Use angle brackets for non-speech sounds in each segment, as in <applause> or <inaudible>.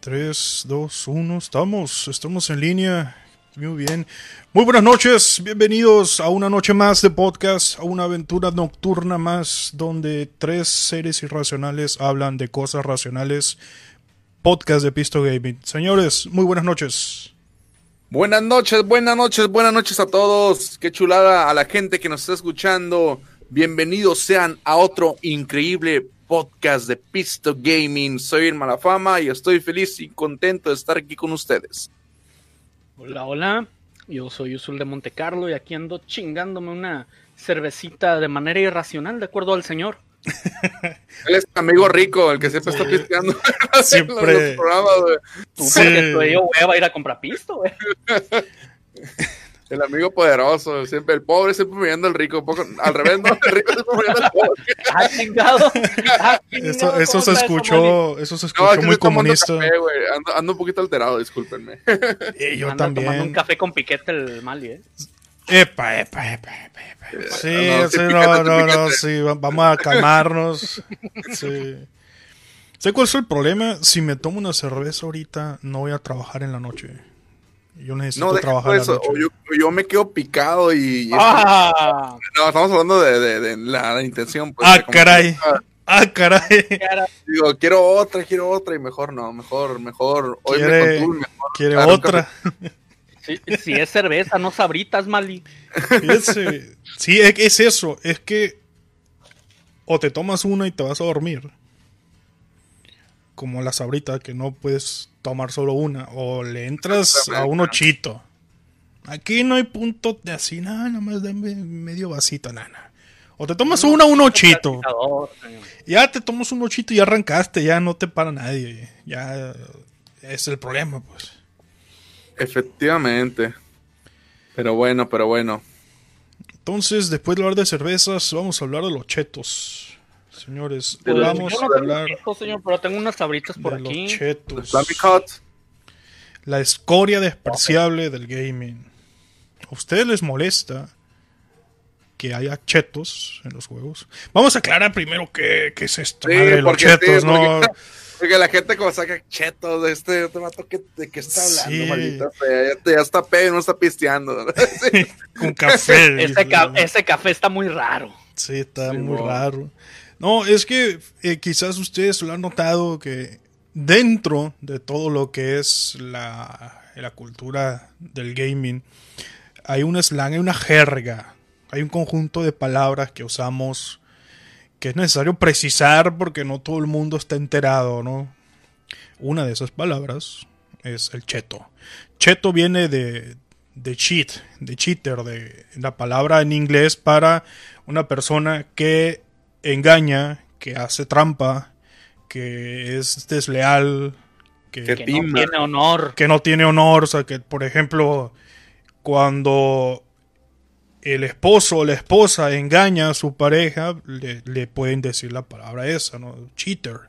3, 2, 1, estamos, estamos en línea. Muy bien. Muy buenas noches, bienvenidos a una noche más de podcast, a una aventura nocturna más donde tres seres irracionales hablan de cosas racionales. Podcast de Pisto Gaming. Señores, muy buenas noches. Buenas noches, buenas noches, buenas noches a todos. Qué chulada a la gente que nos está escuchando. Bienvenidos sean a otro increíble podcast de Pisto Gaming. Soy Irma La Fama y estoy feliz y contento de estar aquí con ustedes. Hola, hola. Yo soy Usul de Monte Carlo y aquí ando chingándome una cervecita de manera irracional, de acuerdo al señor. Él es amigo rico, el que siempre está pisteando. Siempre. <laughs> en los programas, güey. Tú, Sí. porque yo voy a ir a comprar pisto, güey. <laughs> El amigo poderoso, siempre el pobre siempre mirando al rico, un poco al revés, no, el rico siempre mirando al pobre. Ah, chingado. Ah, Eso, <laughs> chingado, eso ¿cómo se escuchó, eso se No, escuchó es que muy estoy tomando comunista. café, güey. ando, ando un poquito alterado, discúlpenme. Y yo Anda tomando un también. café con piquete el Mali, ¿eh? Epa, epa, epa, epa, epa. Sí, no, sí, sí, no, no, no, sí, va- vamos a calmarnos. Sí. ¿Sé cuál es el problema? Si me tomo una cerveza ahorita, no voy a trabajar en la noche. Yo necesito No, trabajar la eso. noche. O yo, yo me quedo picado y. y- ¡Ah! No, estamos hablando de, de- de la, la intención. Pues, Ah, como- caray. Ah, caray. Cara, Digo, quiero otra, quiero otra y mejor no, mejor, mejor. Hoy Quiere- me contuve, mejor. Quiere Claro, otra. Si, si es cerveza, no sabritas, Mali. Fíjense. Sí, es, es eso. Es que o te tomas una y te vas a dormir. Como la sabrita, que no puedes tomar solo una. O le entras a un ochito. Aquí no hay punto de así, nada, nada más dame medio vasito, nada. O te tomas una, un ochito. Ya te tomas un ochito y ya arrancaste, ya no te para nadie. Ya es el problema, pues. Efectivamente. Pero bueno, pero bueno. Entonces, después de hablar de cervezas, vamos a hablar de los chetos. Señores, los vamos Yo a no tengo hablar pisto, señor, pero tengo unas sabritas por de los aquí. chetos. La escoria despreciable del gaming. ¿A ustedes les molesta que haya chetos en los juegos? Vamos a aclarar primero qué, qué es esto, Sí, madre de los porque sí, chetos, ¿no? porque- <laughs> Porque la gente como saca chetos de este otro vato que, de qué está hablando, Sí. maldita sea. Ya, ya está pedo y no está pisteando. <laughs> Con café. <laughs> Ese, ca- ese café está muy raro. Sí, está Sí, muy raro. No, es que eh, quizás ustedes lo han notado que dentro de todo lo que es la, la cultura del gaming, hay un slang, hay una jerga, hay un conjunto de palabras que usamos que es necesario precisar porque no todo el mundo está enterado, ¿no? Una de esas palabras es el cheto. Cheto viene de, de cheat, de cheater, de la palabra en inglés para una persona que engaña, que hace trampa, que es desleal, que, Que Que Timba. no tiene honor. que no tiene honor, o sea, que por ejemplo, cuando el esposo o la esposa engaña a su pareja, le, le pueden decir la palabra esa, ¿no? Cheater.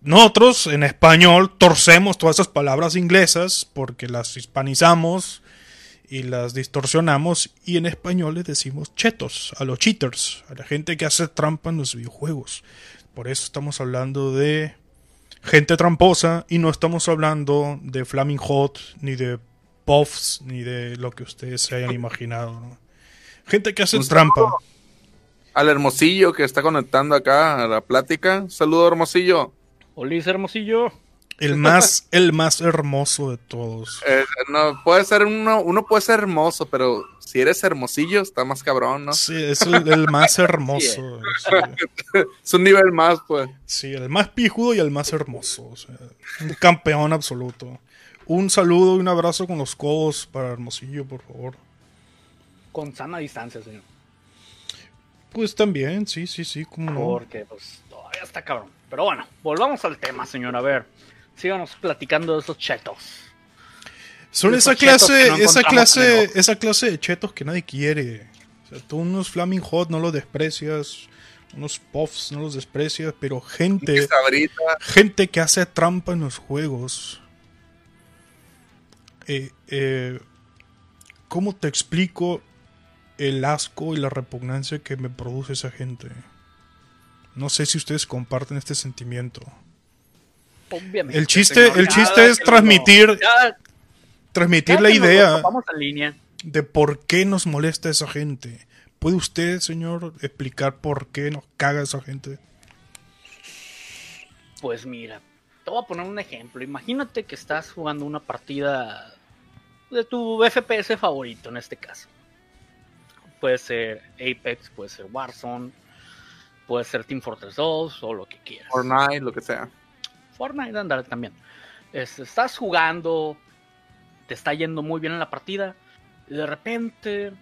Nosotros en español torcemos todas esas palabras inglesas porque las hispanizamos y las distorsionamos y en español les decimos chetos a los cheaters, a la gente que hace trampa en los videojuegos. Por eso estamos hablando de gente tramposa y no estamos hablando de Flaming Hot, ni de Puffs, ni de lo que ustedes se hayan imaginado. ¿no? Gente que hace trampa. Al hermosillo que está conectando acá a la plática. Saludo, hermosillo. Olis Hermosillo. El más, <laughs> el más hermoso de todos. Eh, no, puede ser uno, uno puede ser hermoso, pero si eres hermosillo, está más cabrón, ¿no? Sí, es el, el más <laughs> hermoso. Sí. Es un nivel más, pues. Sí, el más pijudo y el más hermoso. o sea, un campeón absoluto. Un saludo y un abrazo con los codos para Hermosillo, por favor. Con sana distancia, señor. Pues también, sí, sí, sí, cómo no. Porque, pues, todavía está cabrón. Pero bueno, volvamos al tema, señor. A ver, síganos platicando de esos chetos. Son Esos esa clase, no esa clase, esa clase de chetos que nadie quiere. O sea, tú unos Flaming Hot no los desprecias, unos Puffs no los desprecias, pero gente, gente que hace trampa en los juegos. Eh, eh, ¿Cómo te explico el asco y la repugnancia que me produce esa gente? No sé si ustedes comparten este sentimiento. Obviamente. El chiste, señor, el chiste es transmitir, ya- transmitir ya la idea topamos en línea. de por qué nos molesta esa gente. ¿Puede usted, señor, explicar por qué nos caga esa gente? Pues mira, te voy a poner un ejemplo. Imagínate que estás jugando una partida de tu FPS favorito en este caso. Puede ser Apex, puede ser Warzone, puede ser Team Fortress 2 o lo que quieras. Fortnite, lo que sea. Fortnite, andar también. Es- estás jugando, te está yendo muy bien en la partida, y de repente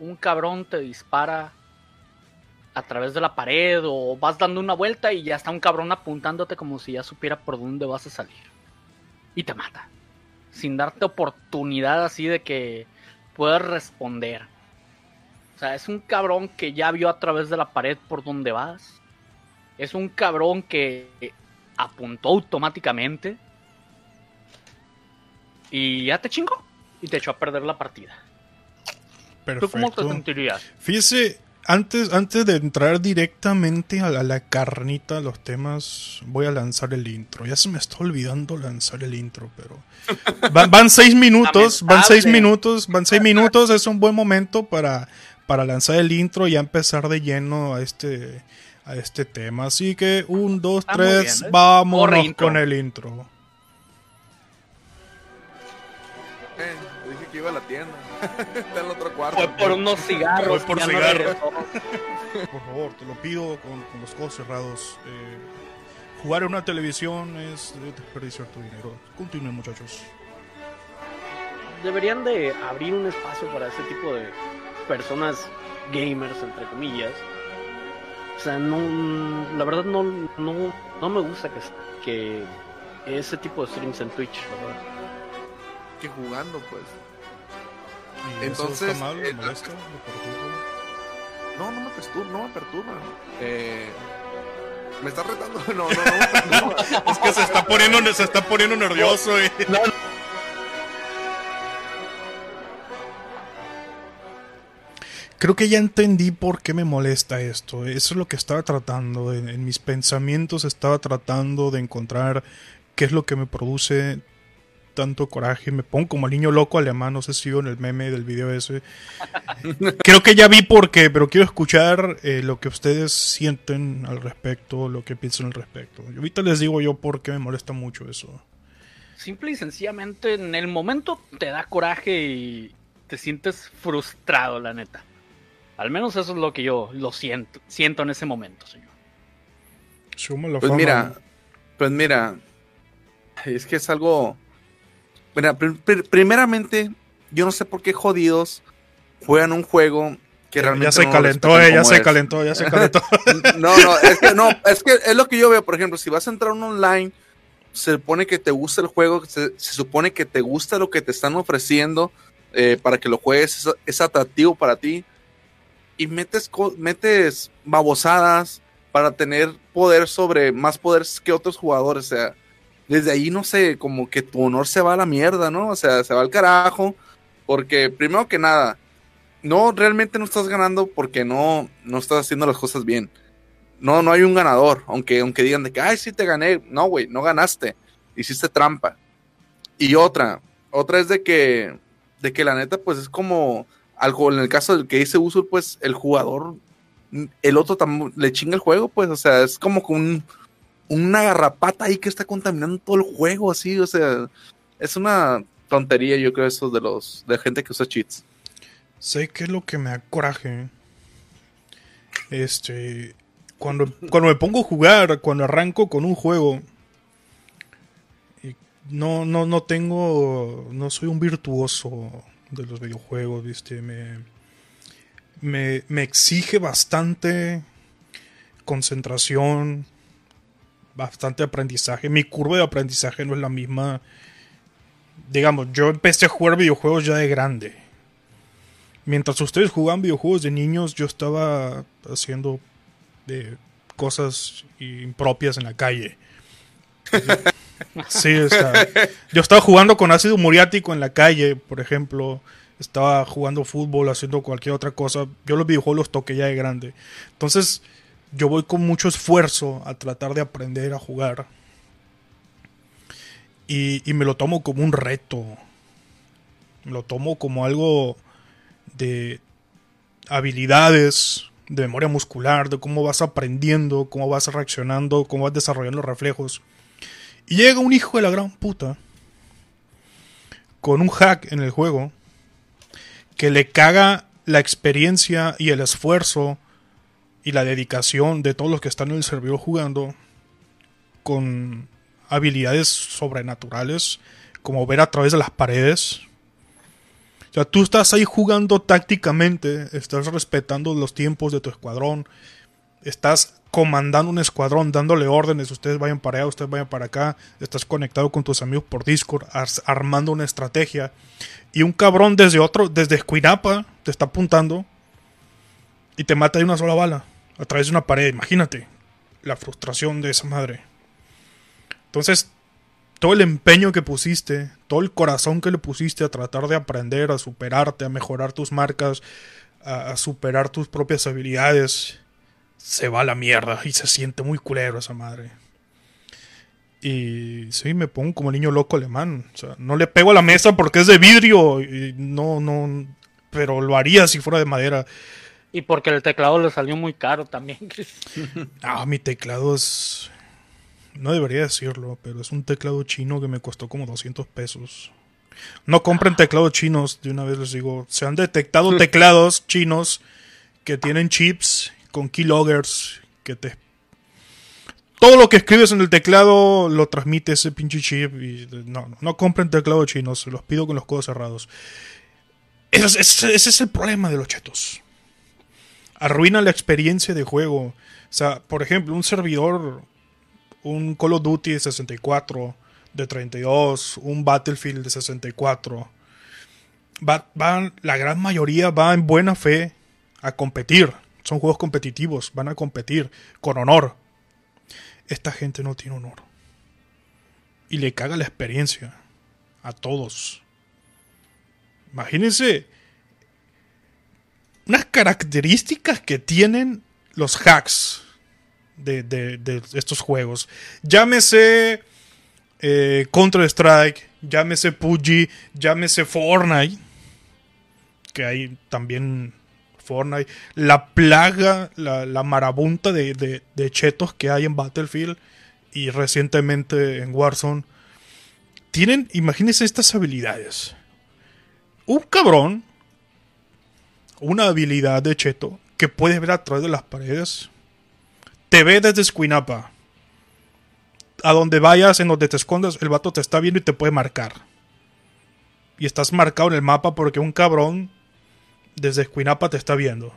un cabrón te dispara a través de la pared o vas dando una vuelta y ya está un cabrón apuntándote como si ya supiera por dónde vas a salir. Y te mata. Sin darte oportunidad así de que puedas responder. O sea, es un cabrón que ya vio a través de la pared por dónde vas. Es un cabrón que apuntó automáticamente. Y ya te chingó. Y te echó a perder la partida. ¿Tú cómo te Perfecto. sentirías? Fíjese, antes, antes de entrar directamente a la, a la carnita, los temas, voy a lanzar el intro. Ya se me está olvidando lanzar el intro, pero <laughs> van, van seis minutos, van seis minutos, van seis minutos, es un buen momento para, para lanzar el intro y ya empezar de lleno a este, a este tema. Así que un, dos, Está tres, bien, ¿eh? vámonos con el intro. Eh, dije que iba a la tienda. <laughs> Está en el otro cuarto. Fue por unos <laughs> cigarros. Voy por no cigarros. Por favor, te lo pido con, con los ojos cerrados. Eh, jugar en una televisión es desperdiciar tu dinero. Continúen, muchachos. deberían de abrir un espacio para ese tipo de personas gamers, entre comillas. O sea, no, la verdad no, no, no me gusta que, que ese tipo de streams en Twitch, la verdad. Que jugando, pues. ¿Y Entonces, eso está mal? ¿Le eh, molesta? ¿Le perturba? No, no me perturba, no me perturba. Eh, ¿Me estás retando? <laughs> No, no, no me <laughs> perturba. Es que se está poniendo, se está poniendo nervioso. eh. Creo que ya entendí por qué me molesta esto. Eso es lo que estaba tratando. En, en mis pensamientos estaba tratando de encontrar qué es lo que me produce tanto coraje. Me pongo como el niño loco alemán. No sé si vio en el meme del video ese. <laughs> Creo que ya vi por qué, pero quiero escuchar eh, lo que ustedes sienten al respecto, lo que piensan al respecto. Y ahorita les digo yo por qué me molesta mucho eso. Simple y sencillamente en el momento te da coraje y te sientes frustrado, la neta. Al menos eso es lo que yo lo siento, siento en ese momento, señor. Pues fama. mira, pues mira, es que es algo. Mira, pr- pr- primeramente, yo no sé por qué jodidos juegan un juego que realmente ya se no calentó, eh, ya se es. calentó, ya se calentó. <laughs> No, no, es que no, es que es lo que yo veo, por ejemplo, si vas a entrar a un online, se supone que te gusta el juego, se, se supone que te gusta lo que te están ofreciendo eh, para que lo juegues, es, es atractivo para ti, y metes, metes babosadas para tener poder sobre, más poder que otros jugadores, o sea, desde ahí no sé, como que tu honor se va a la mierda, ¿no? O sea, se va al carajo, porque primero que nada, no, realmente no estás ganando porque no, no estás haciendo las cosas bien. No, no hay un ganador, aunque, aunque digan de que, ay, sí te gané. No, güey, no ganaste. Hiciste trampa. Y otra, otra es de que, de que la neta, pues es como algo, en el caso del que dice Usul, pues el jugador, el otro le chinga el juego, pues, o sea, es como con un, una garrapata ahí que está contaminando todo el juego, así, o sea, es una tontería, yo creo, eso de los, de gente que usa cheats. sé que es lo que me da coraje. Este. Cuando, cuando me pongo a jugar, cuando arranco con un juego. No, no, no tengo. No soy un virtuoso de los videojuegos, ¿viste? Me, me, me exige bastante concentración, bastante aprendizaje. Mi curva de aprendizaje no es la misma. Digamos, yo empecé a jugar videojuegos ya de grande. Mientras ustedes jugaban videojuegos de niños, yo estaba haciendo eh, cosas impropias en la calle. <laughs> Sí, o yo estaba jugando con ácido muriático en la calle, por ejemplo. Estaba jugando fútbol, haciendo cualquier otra cosa. Yo los videojuegos los toqué ya de grande. Entonces, yo voy con mucho esfuerzo a tratar de aprender a jugar. Y, y me lo tomo como un reto. Me lo tomo como algo de habilidades, de memoria muscular, de cómo vas aprendiendo, cómo vas reaccionando, cómo vas desarrollando reflejos. Y llega un hijo de la gran puta con un hack en el juego que le caga la experiencia y el esfuerzo y la dedicación de todos los que están en el servidor jugando con habilidades sobrenaturales, como ver a través de las paredes. O sea, tú estás ahí jugando tácticamente, estás respetando los tiempos de tu escuadrón, estás comandando un escuadrón, dándole órdenes, ustedes vayan para allá, ustedes vayan para acá, estás conectado con tus amigos por Discord, armando una estrategia, y un cabrón desde otro, desde Escuinapa, te está apuntando y te mata de una sola bala, a través de una pared, imagínate la frustración de esa madre. Entonces, todo el empeño que pusiste, todo el corazón que le pusiste a tratar de aprender, a superarte, a mejorar tus marcas, a, a superar tus propias habilidades, se va a la mierda y se siente muy culero esa madre. Y sí, me pongo como niño loco alemán. O sea, no le pego a la mesa porque es de vidrio. Y no, no. Pero lo haría si fuera de madera. Y porque el teclado le salió muy caro también. <laughs> ah, mi teclado es. No debería decirlo, pero es un teclado chino que me costó como 200 pesos. No compren teclados chinos, de una vez les digo. Se han detectado <laughs> teclados chinos que tienen chips con keyloggers que te todo lo que escribes en el teclado lo transmite ese pinche chip y no, no, compren teclado chinos, se los pido con los codos cerrados. Ese, ese, ese, es el problema de los chetos. Arruina la experiencia de juego. O sea, por ejemplo, un servidor, un Call of Duty de 64, de 32, un Battlefield de 64, va, va, la gran mayoría va en buena fe a competir son juegos competitivos, van a competir con honor. Esta gente no tiene honor. Y le caga la experiencia a todos. Imagínense unas características que tienen los hacks de, de, estos juegos. Llámese eh, Counter-Strike, llámese PUBG, llámese Fortnite, que hay también Fortnite, la plaga, la, marabunta de, chetos que hay en Battlefield y recientemente en Warzone, tienen, imagínense estas habilidades. Un cabrón, una habilidad de cheto que puedes ver a través de las paredes, te ve desde Squinapa. A donde vayas, en donde te escondas, el vato te está viendo y te puede marcar. Y estás marcado en el mapa porque un cabrón desde Escuinapa te está viendo.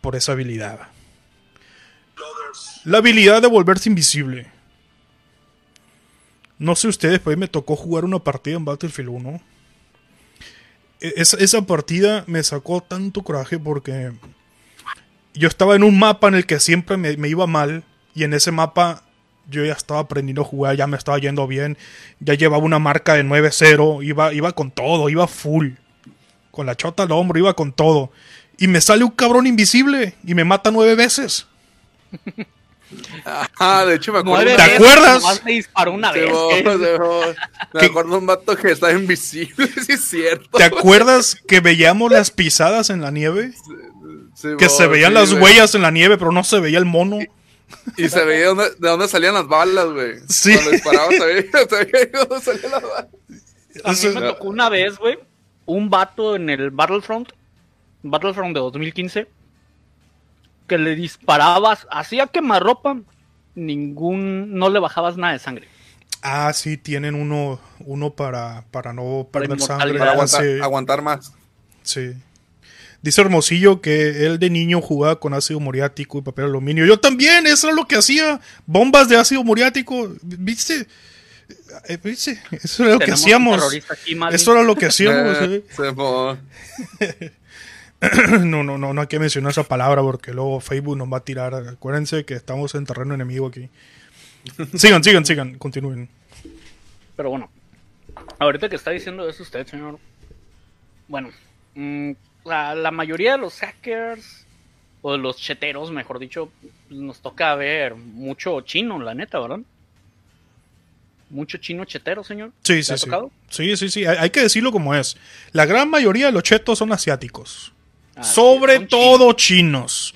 Por esa habilidad. La habilidad de volverse invisible. No sé ustedes, pero me tocó jugar una partida en Battlefield 1. Esa, esa partida me sacó tanto coraje porque yo estaba en un mapa en el que siempre me, me iba mal. Y en ese mapa yo ya estaba aprendiendo a jugar, ya me estaba yendo bien. Ya llevaba una marca de 9-0. Iba, iba con todo, iba full con la chota al hombro, iba con todo. Y me sale un cabrón invisible y me mata nueve veces. Ah, de hecho me acuerdo. ¿Te acuerdas? Me disparó una vez. Me <laughs> acuerdo un vato que está invisible, <laughs> sí es cierto. ¿Te acuerdas que veíamos las pisadas en la nieve? Sí, que se veían sí, las güey. huellas en la nieve, pero no se veía el mono. Y, y se veía dónde, de dónde salían las balas, güey. Sí. Cuando disparaba se veía, <laughs> se veía dónde salían las balas. A mí me tocó una vez, güey, un vato en el Battlefront, Battlefront de 2015, que le disparabas, hacía quemarropa, ningún, no le bajabas nada de sangre. Ah, sí, tienen uno, uno para, para no perder sangre. Para aguantar, sí. aguantar, más. Sí. Dice Hermosillo que él de niño jugaba con ácido muriático y papel aluminio. Yo también, eso era lo que hacía. Bombas de ácido muriático. ¿Viste? Eh, ¿Viste? Eso era lo que hacíamos. Aquí, eso era lo que hacíamos. Eh, ¿eh? <clears throat> no, no, no, no hay que mencionar esa palabra porque luego Facebook nos va a tirar. Acuérdense que estamos en terreno enemigo aquí. <laughs> sigan, sigan, sigan, continúen. Pero bueno, ahorita que está diciendo eso usted, señor. Bueno, mmm, la, la, mayoría de los hackers, o de los cheteros, mejor dicho, nos toca ver mucho chino, la neta, ¿verdad? Mucho chino chetero, señor. Sí, ¿Le sí, ha sí. tocado? Sí, sí, sí. Hay, que decirlo como es. La gran mayoría de los chetos son asiáticos. Ah, Sobre son todo chinos.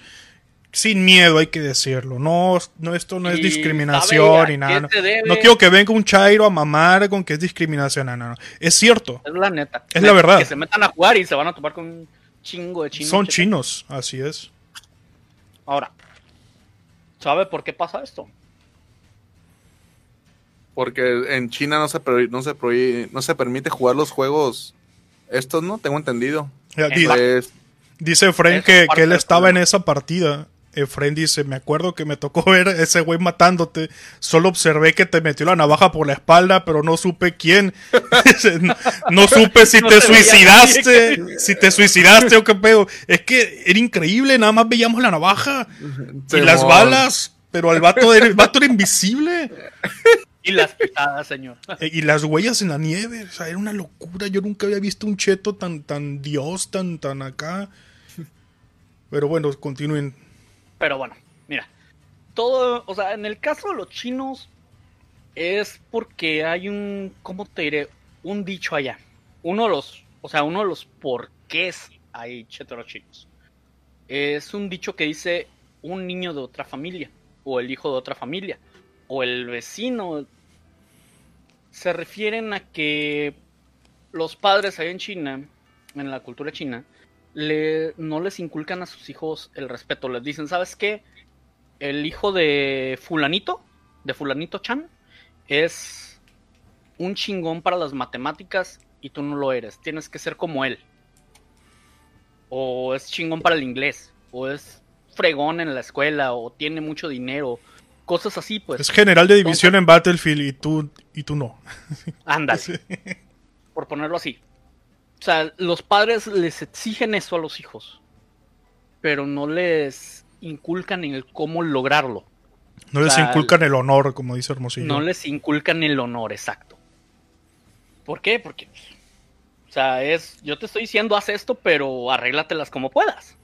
Sin miedo, hay que decirlo. No, no esto no es ¿Y discriminación ni nada. No? No quiero que venga un chairo a mamar con que es discriminación. No, no. Es cierto. Es la neta. Es la verdad. Que se metan a jugar y se van a topar con un chingo de chinos. son chinos, así es. Ahora, ¿sabe por qué pasa esto? Porque en China no se, prohí- no, se prohí- no se permite jugar los juegos estos, ¿no? Tengo entendido. Pues, dice Efraín Eso que, que él estaba en esa partida. Efraín dice, me acuerdo que me tocó <laughs> ver a ese güey matándote. Solo observé que te metió la navaja por la espalda, pero no supe quién. <laughs> Dice, no, no supe si <laughs> No te suicidaste, si te suicidaste o qué pedo. Es que era increíble, nada más veíamos la navaja y las balas, pero el vato, era, el vato era invisible. Y las pisadas, señor. <laughs> E- Y las huellas en la nieve, o sea, era una locura. Yo nunca había visto un cheto tan, tan dios, tan, tan acá. Pero bueno, continúen. Pero bueno, mira. Todo, o sea, en el caso de los chinos es porque hay un, ¿cómo te diré? Un dicho allá. Uno de los, o sea, uno de los porqués hay cheteros chinos. Es un dicho que dice un niño de otra familia, o el hijo de otra familia, o el vecino. Se refieren a que los padres allá en China, en la cultura china, le, no les inculcan a sus hijos el respeto. Les dicen, ¿sabes qué? El hijo de fulanito, de fulanito Chan, es un chingón para las matemáticas y tú no lo eres. Tienes que ser como él. O es chingón para el inglés. O es fregón en la escuela. O tiene mucho dinero. Cosas así, pues. Es general de división en Battlefield y tú, y tú no. <laughs> Ándale. Sí. por ponerlo así. O sea, los padres les exigen eso a los hijos, pero no les inculcan en el cómo lograrlo. No les O sea, inculcan el honor, como dice Hermosillo. No les inculcan el honor, exacto. ¿Por qué? Porque, o sea, es, yo te estoy diciendo, haz esto, pero arréglatelas como puedas.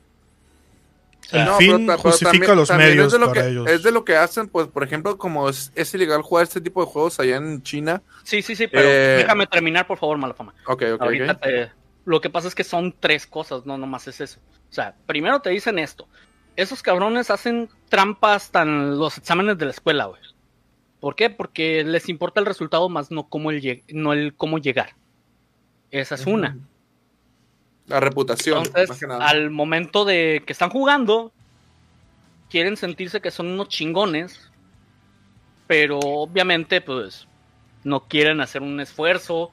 El No, fin pero justifica también- los también medios es de lo para que, ellos. Es de lo que hacen, pues, por ejemplo, como es, es ilegal jugar este tipo de juegos allá en China. Sí, sí, sí, pero Eh, déjame terminar, por favor, Malafama. Ok, ok, Ahorita te- lo que pasa es que son tres cosas, no nomás es eso. O sea, primero te dicen esto. Esos cabrones hacen trampas tan los exámenes de la escuela, güey. ¿Por qué? Porque les importa el resultado más no cómo el, lleg- no el cómo llegar. Esa es una. La reputación, más Entonces, que nada. al momento de que están jugando, quieren sentirse que son unos chingones, pero obviamente, pues, no quieren hacer un esfuerzo,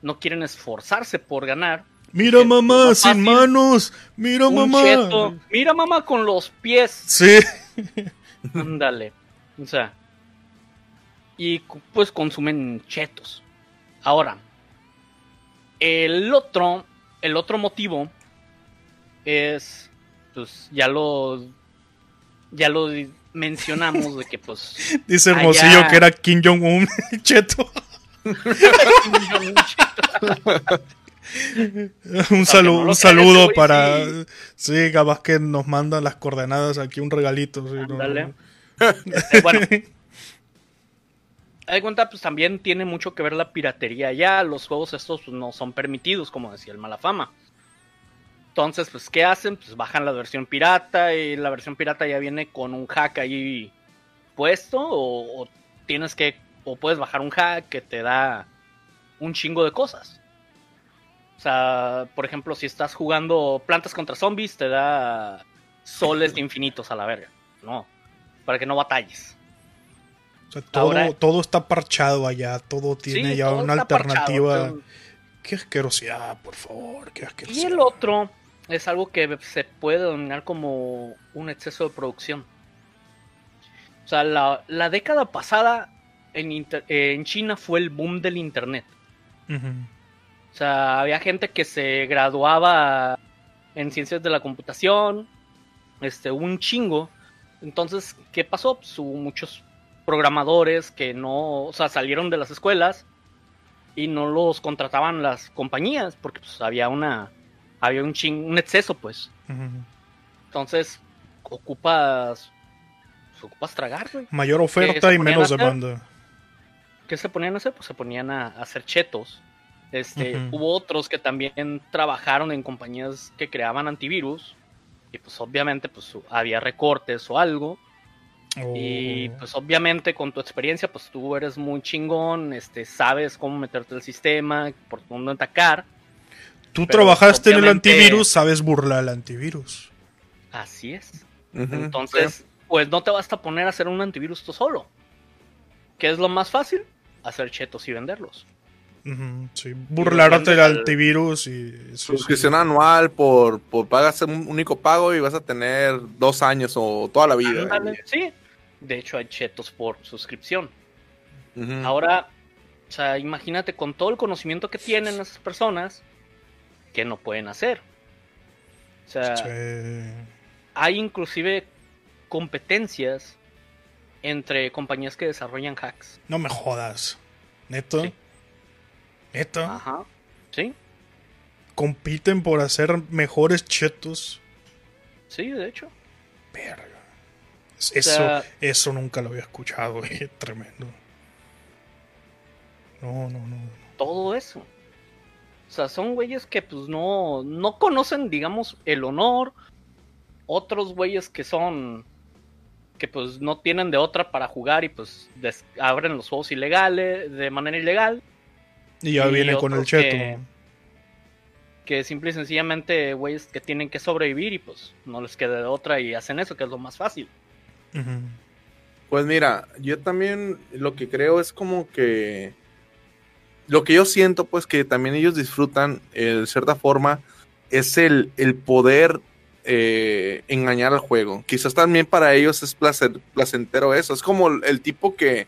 no quieren esforzarse por ganar. Mira mamá, sin manos. Mira Un mamá. cheto, mira mamá con los pies, Sí. <laughs> ándale, o sea, y pues consumen chetos. Ahora, el otro, el otro motivo es, pues, ya lo, ya lo mencionamos de que, pues, <laughs> Dice Hermosillo Allá. que era Kim Jong-un, <laughs> cheto. Un, salu- no un saludo para. sí. Sí, capaz que nos mandan las coordenadas aquí, un regalito. sí, no. Este, <laughs> bueno, de cuenta, pues también tiene mucho que ver la piratería ya. Los juegos estos pues, no son permitidos, como decía el Malafama. Entonces, pues, ¿qué hacen? Pues bajan la versión pirata y la versión pirata ya viene con un hack ahí puesto o, o tienes que, o puedes bajar un hack que te da un chingo de cosas. O sea, por ejemplo, si estás jugando plantas contra zombies, te da soles de infinitos a la verga. No, para que no batalles. O sea, todo, Ahora- todo está parchado allá, todo tiene Sí, ya todo una parchado, alternativa. pero- Qué asquerosidad, por favor, qué Y asquerosidad. el otro es algo que se puede denominar como un exceso de producción. O sea, la, la década pasada en, inter- eh, en China fue el boom del Internet. O sea, había gente que se graduaba en ciencias de la computación, este, un chingo. Entonces, ¿qué pasó? Pues hubo muchos programadores que no, o sea, salieron de las escuelas y no los contrataban las compañías porque pues había una, había un ching, un exceso, pues. Entonces, ocupas, pues, ocupas tragar, güey. Mayor oferta y menos demanda. ¿qué se ponían a hacer? Pues se ponían a, a hacer chetos. Este. Hubo otros que también trabajaron en compañías que creaban antivirus. Y pues obviamente pues había recortes o algo. Y Oh. pues obviamente con tu experiencia pues tú eres muy chingón, este, sabes cómo meterte al sistema, por dónde atacar. Tú pero trabajaste en el antivirus, sabes burlar el antivirus. Así es. Entonces, pues no te vas a poner a hacer un antivirus tú solo. ¿Qué es lo más fácil? Hacer chetos y venderlos. Ujú, sí, burlarte vendes el al- antivirus y sí. Suscripción anual por, por pagas un único pago y vas a tener dos años o toda la vida. Ándale, Sí. De hecho, hay chetos por suscripción. Ahora, o sea, imagínate con todo el conocimiento que tienen esas personas, que no pueden hacer. O sea, hay inclusive competencias entre compañías que desarrollan hacks. No me jodas. ¿Neto? Sí. ¿Neto? Ajá. ¿Sí? Compiten por hacer mejores chetos. Sí, de hecho. Verga. Eso, sea- eso nunca lo había escuchado, <laughs> güey. Tremendo. No, no, no. todo eso. O sea, son güeyes que pues no, no conocen, digamos, el honor. Otros güeyes que son, que pues no tienen de otra para jugar y pues des- abren los juegos ilegales, de manera ilegal. Y ya Y viene con el cheto. que- Que simple y sencillamente güeyes que tienen que sobrevivir y pues no les queda de otra y hacen eso, que es lo más fácil. Pues mira, yo también lo que creo es como que lo que yo siento, pues que también ellos disfrutan eh, de cierta forma es el, el poder eh, engañar al juego. Quizás también para ellos es placer, placentero eso. Es como el, tipo que,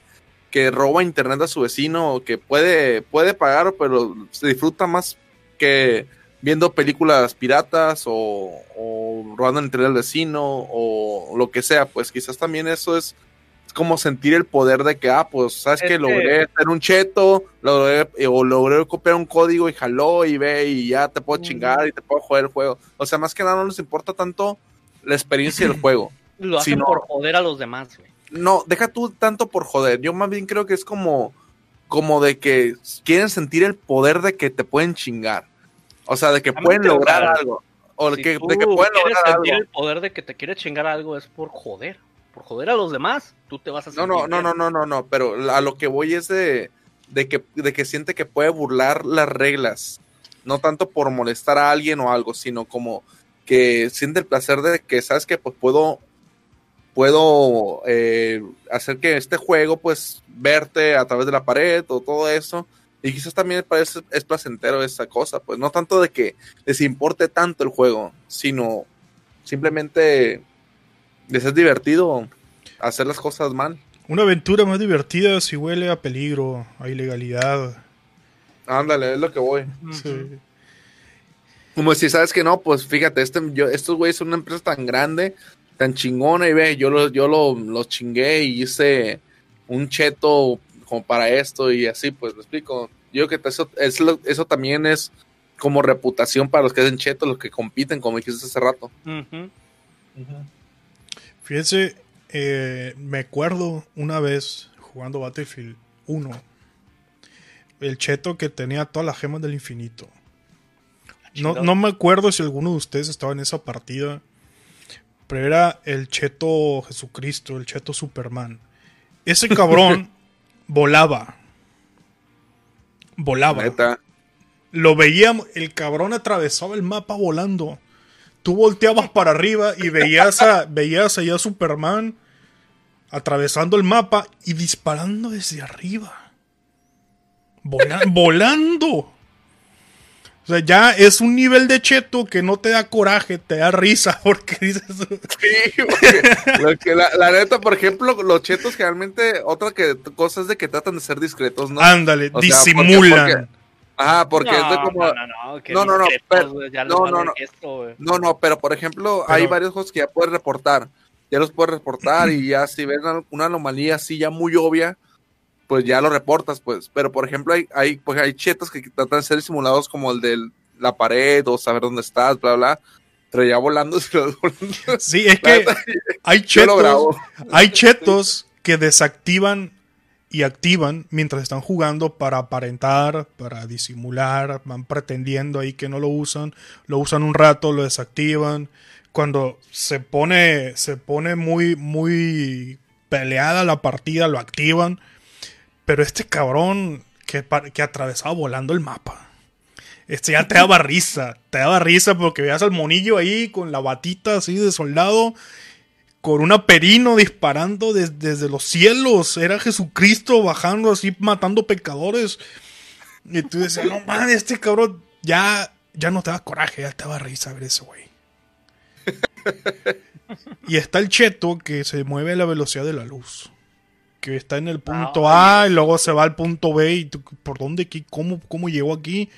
que roba internet a su vecino, que puede, puede pagar, pero se disfruta más que viendo películas piratas o, o robando el internet del vecino o lo que sea. Pues quizás también eso es como sentir el poder de que, ah, pues, ¿sabes Es que Logré hacer un cheto, logré, eh, o logré copiar un código y jaló y ve y ya te puedo Mm. chingar y te puedo jugar el juego. O sea, más que nada no les importa tanto la experiencia del <laughs> juego. Lo hacen no. por joder a los demás, güey. No, deja tú tanto por joder. Yo más bien creo que es como, como de que quieren sentir el poder de que te pueden chingar. O sea, de que pueden lograr algo. O de Si que, tú de que pueden lograr sentir algo. el poder de que te quiere chingar algo es por joder. Por joder a los demás, tú te vas a No, sentir no, no, bien. no, no, no, no, pero a lo que voy es de, de, que, de que siente que puede burlar las reglas. No tanto por molestar a alguien o algo, sino como que siente el placer de que, ¿sabes que Pues puedo, puedo eh, hacer que este juego, pues, verte a través de la pared o todo eso. Y quizás también parece, es placentero esa cosa, pues no tanto de que les importe tanto el juego, sino simplemente les es divertido hacer las cosas mal. Una aventura más divertida si huele a peligro, a ilegalidad. Ándale, es lo que voy. Sí. Como si sabes que no, pues fíjate, este, yo, estos güeyes son una empresa tan grande, tan chingona, y ve, yo lo, yo lo, lo chingué y hice un cheto como para esto y así, pues me explico. Yo creo que eso, es lo- eso también es como reputación para los que hacen cheto, los que compiten, como dijiste hace rato. Ujú. Fíjense, eh, me acuerdo una vez jugando Battlefield 1, el cheto que tenía todas las gemas del infinito. No, no me acuerdo si alguno de ustedes estaba en esa partida, pero era el cheto Jesucristo, el cheto Superman. Ese cabrón <laughs> volaba. Volaba. Neta. Lo veíamos, el cabrón atravesaba el mapa volando. Tú volteabas para arriba y veías, a, <laughs> veías allá a Superman atravesando el mapa y disparando desde arriba. Vola- volando. O sea, ya es un nivel de cheto que no te da coraje, te da risa <laughs> porque dices... Sí, porque la, la neta, por ejemplo, los chetos generalmente, otra que cosa es de que tratan de ser discretos, ¿no? Ándale, O sea, porque- disimulan. porque- Ajá, porque es de No, como... no, no, no, que No, no, no, pero- no, no, no. esto. No, no, pero por ejemplo, Pero- hay varios juegos que ya puedes reportar. Ya los puedes reportar y <clears throat> ya si ves una- una anomalía así ya muy obvia, pues ya lo reportas, pues. Pero por ejemplo, hay, hay, pues hay chetos que tratan de ser simulados como el de la pared o saber dónde estás, bla, bla. Pero ya volando. <laughs> Sí, es que hay <laughs> chetos, hay chetos que desactivan y activan mientras están jugando para aparentar, para disimular, van pretendiendo ahí que no lo usan, lo usan un rato, lo desactivan. Cuando se pone, se pone muy, muy peleada la partida, lo activan. Pero este cabrón que, que atravesaba volando el mapa. Este ya te daba risa, te daba risa porque veías al monillo ahí con la batita así de soldado, con una perino disparando des- desde los cielos. Era Jesucristo bajando así, matando pecadores. Y tú decías, no mames, este cabrón ya, ya no te da coraje, ya te daba risa ver ese güey. Y está el cheto que se mueve a la velocidad de la luz. Que está en el punto A y luego se va al punto B. Y tú, ¿Por dónde? aquí? ¿Cómo, ¿Cómo llegó aquí?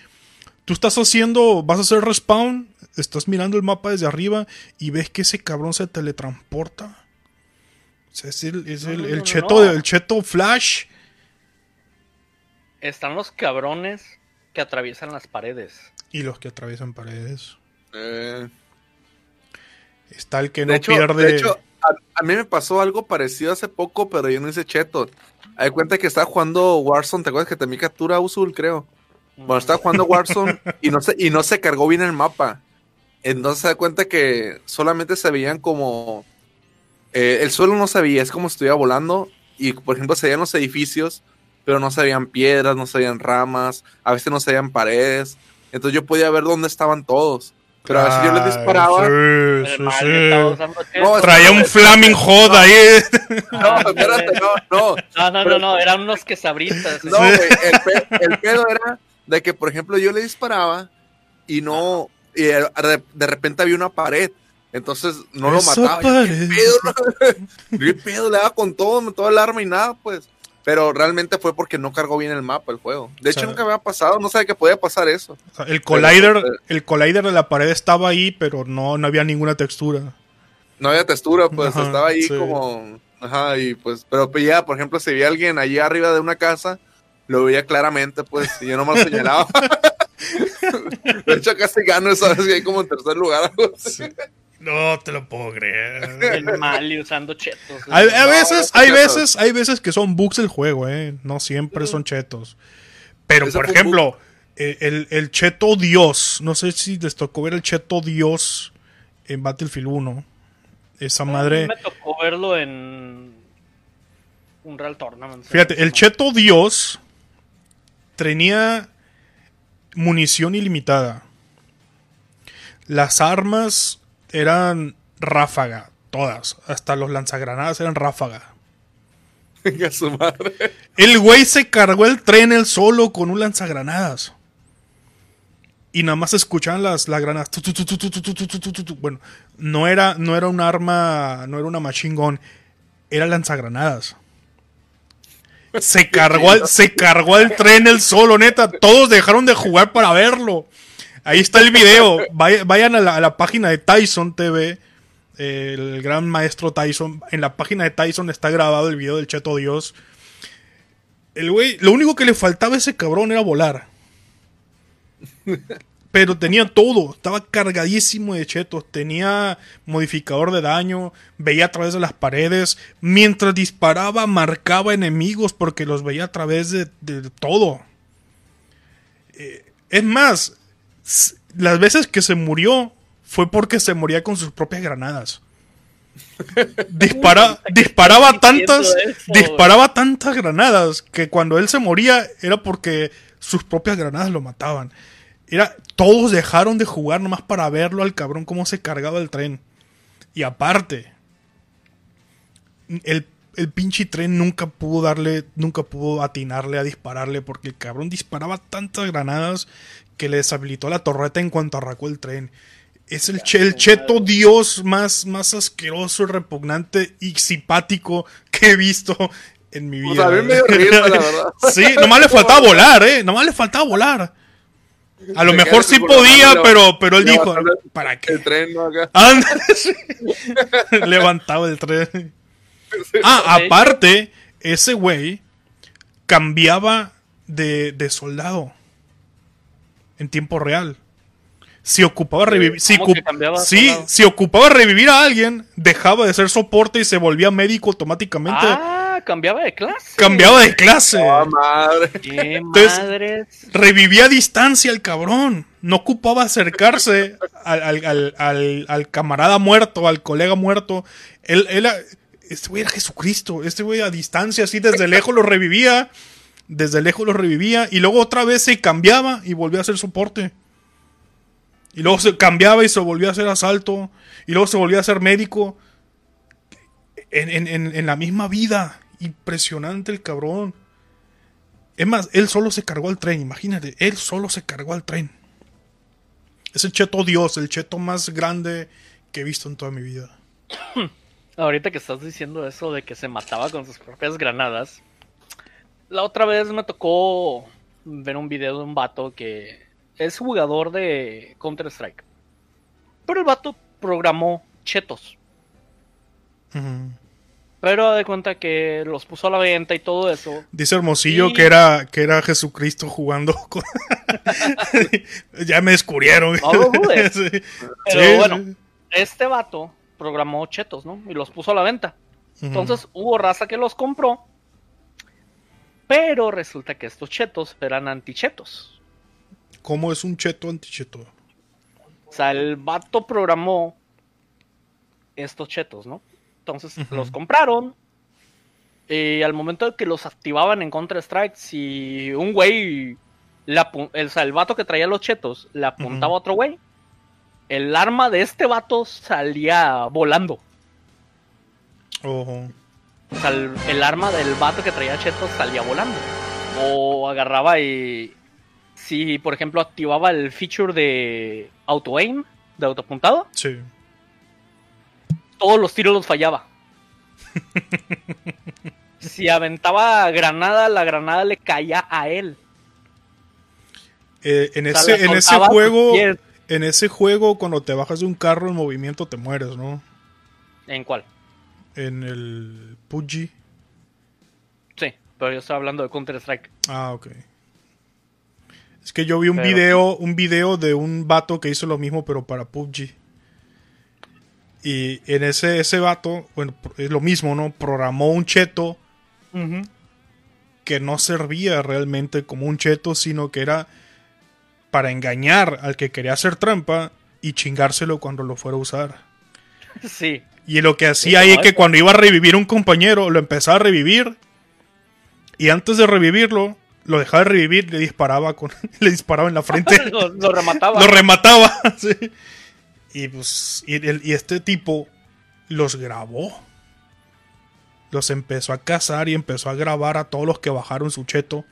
Tú estás haciendo, vas a hacer respawn, estás mirando el mapa desde arriba y ves que ese cabrón se teletransporta. O sea, es el, es el, no, el cheto, no. el cheto Flash. Están los cabrones que atraviesan las paredes. Y los que atraviesan paredes. Eh, Está el que no de, hecho, pierde. de hecho, a, a mí me pasó algo parecido hace poco, pero yo no hice cheto. Hay cuenta que estaba jugando Warzone, ¿te acuerdas que también captura Usul, creo? Bueno, estaba jugando Warzone <laughs> y no se, y no se cargó bien el mapa. Entonces se da cuenta que solamente se veían como. eh, el suelo no se veía, es como si estuviera volando. Y por ejemplo, se veían los edificios, pero no se veían piedras, no se veían ramas, a veces no se veían paredes. Entonces yo podía ver dónde estaban todos. Pero a veces yo Ay, disparaba. sí, sí. No, Traía un Flaming Hot ahí. <laughs> No, espérate, no, no. No, no, no, no, eran unos quesabritas. No, güey, el, pe- <laughs> el pedo era de que, por ejemplo, yo le disparaba y no, y de, de repente había una pared. Entonces no lo mataba. Yo, pared. ¿Qué pedo? <laughs> ¿Qué pedo? Le daba con todo, todo el arma y nada, pues. Pero realmente fue porque no cargó bien el mapa el juego. De hecho, sea- nunca había pasado, no sabía que podía pasar eso. El collider, Pero- el collider de la pared estaba ahí, pero no, no había ninguna textura. No había textura, pues Ajá, estaba ahí sí. como. Ajá, y pues, pero pues ya, por ejemplo, si veía a alguien allí arriba de una casa, lo veía claramente, pues, y yo no me señalaba. <laughs> <laughs> de hecho, casi gano esa vez, y ahí como en tercer lugar. algo así. No te lo puedo creer. El mal y usando chetos. Hay, a No, veces, hay veces, hay veces que son bugs del juego, eh. No siempre son chetos. Pero, por ejemplo, eh, el, el cheto Dios. No sé si les tocó ver el cheto Dios en Battlefield 1. Esa madre. Me tocó verlo en un Real Tournament. Fíjate, el cheto Dios tenía munición ilimitada. Las armas eran ráfaga, todas. Hasta los lanzagranadas eran ráfaga. Venga, su madre. El güey se cargó el tren él solo con un lanzagranadas. Y nada más escuchaban las, las granadas. Bueno, no era, no era un arma, no era una machine gun, era lanzagranadas. Se cargó, al, se cargó tren el solo, neta. Todos dejaron de jugar para verlo. Ahí está el video. Vay- Vayan a la, a la página de Tyson TV. eh, El gran maestro Tyson. En la página de Tyson está grabado el video del Cheto Dios. El güey, lo único que le faltaba a ese cabrón era volar. <laughs> Pero tenía todo, estaba cargadísimo de chetos, tenía modificador de daño, veía a través de las paredes, mientras disparaba marcaba enemigos porque los veía a través de, de todo. Eh, es más, las veces que se murió fue porque se moría con sus propias granadas. <laughs> Dispara, disparaba tantas, eso, disparaba tantas granadas que cuando él se moría era porque sus propias granadas lo mataban. Era, todos dejaron de jugar nomás para verlo al cabrón cómo se cargaba el tren. Y aparte, el, el pinche tren nunca pudo darle, nunca pudo atinarle a dispararle porque el cabrón disparaba tantas granadas que le deshabilitó la torreta en cuanto arrancó el tren. Es el, che- el cheto dios más, más asqueroso, y repugnante y simpático que he visto en mi vida. a mí me dio <laughs> risa, la verdad. Sí, nomás le faltaba volar, eh. Nomás le faltaba volar. A lo mejor sí podía, mano, pero, pero él dijo, ¿para qué? El tren, ¿no? Acá. <laughs> Levantaba el tren. <laughs> Ah, aparte, ese güey cambiaba de, de soldado en tiempo real. Si ocupaba revivir, si, si ocupaba revivir a alguien, dejaba de ser soporte y se volvía médico automáticamente. Ah, cambiaba de clase. Cambiaba de clase. ¡Ah, madre! <laughs> ¡Qué Entonces- madres! Revivía a distancia el cabrón. No ocupaba acercarse al, al- al- al- al camarada muerto, al colega muerto. Él, él, este güey era Jesucristo. Este güey a distancia, así desde lejos lo revivía. Desde lejos lo revivía. Y luego otra vez se cambiaba y volvía a hacer soporte. Y luego se cambiaba y se volvía a hacer asalto. Y luego se volvía a ser médico. En, en- en- en la misma vida. Impresionante el cabrón. Es más, él solo se cargó al tren, imagínate, él solo se cargó al tren. Es el cheto Dios, el cheto más grande que he visto en toda mi vida. <coughs> Ahorita que estás diciendo eso de que se mataba con sus propias granadas, la otra vez me tocó ver un video de un vato que es jugador de Counter-Strike. Pero el vato programó chetos. Ujú. Pero de cuenta que los puso a la venta y todo eso. Dice Hermosillo que era que era Jesucristo jugando <laughs> con... <laughs> ya me descubrieron. No lo dudes. <laughs> Sí. Pero Sí, bueno, sí. este vato programó chetos, ¿no? Y los puso a la venta. Entonces hubo raza que los compró. Pero resulta que estos chetos eran antichetos. ¿Cómo es un cheto anticheto? O sea, el vato programó estos chetos, ¿no? Entonces los compraron. Y al momento de que los activaban en Counter-Strike, si un güey, apu- o sea, el vato que traía los chetos, le apuntaba a otro güey, el arma de este vato salía volando. Ojo. O sea, el, el arma del vato que traía chetos salía volando. O agarraba y. Si, por ejemplo, activaba el feature de auto aim, de autoapuntado, Sí. todos los tiros los fallaba. <laughs> si aventaba granada, la granada le caía a él. Eh, en O sea, ese, en ese juego, pies. En ese juego, cuando te bajas de un carro en movimiento te mueres, ¿no? ¿En cuál? En el PUBG. Sí, pero yo estoy hablando de Counter-Strike. Ah, ok. Es que yo vi un Pero- video, un video de un vato que hizo lo mismo, pero para PUBG. Y en ese, ese vato, bueno, es lo mismo, ¿no? Programó un cheto que no servía realmente como un cheto, sino que era para engañar al que quería hacer trampa y chingárselo cuando lo fuera a usar. Sí. Y lo que hacía Sí, ahí no, es que cuando iba a revivir un compañero, lo empezaba a revivir. Y antes de revivirlo, lo dejaba de revivir, le disparaba con, <laughs> le disparaba en la frente. <laughs> lo, lo remataba. lo remataba. <laughs> sí. Y pues, y, el- y este tipo los grabó. Los empezó a cazar y empezó a grabar a todos los que bajaron su cheto.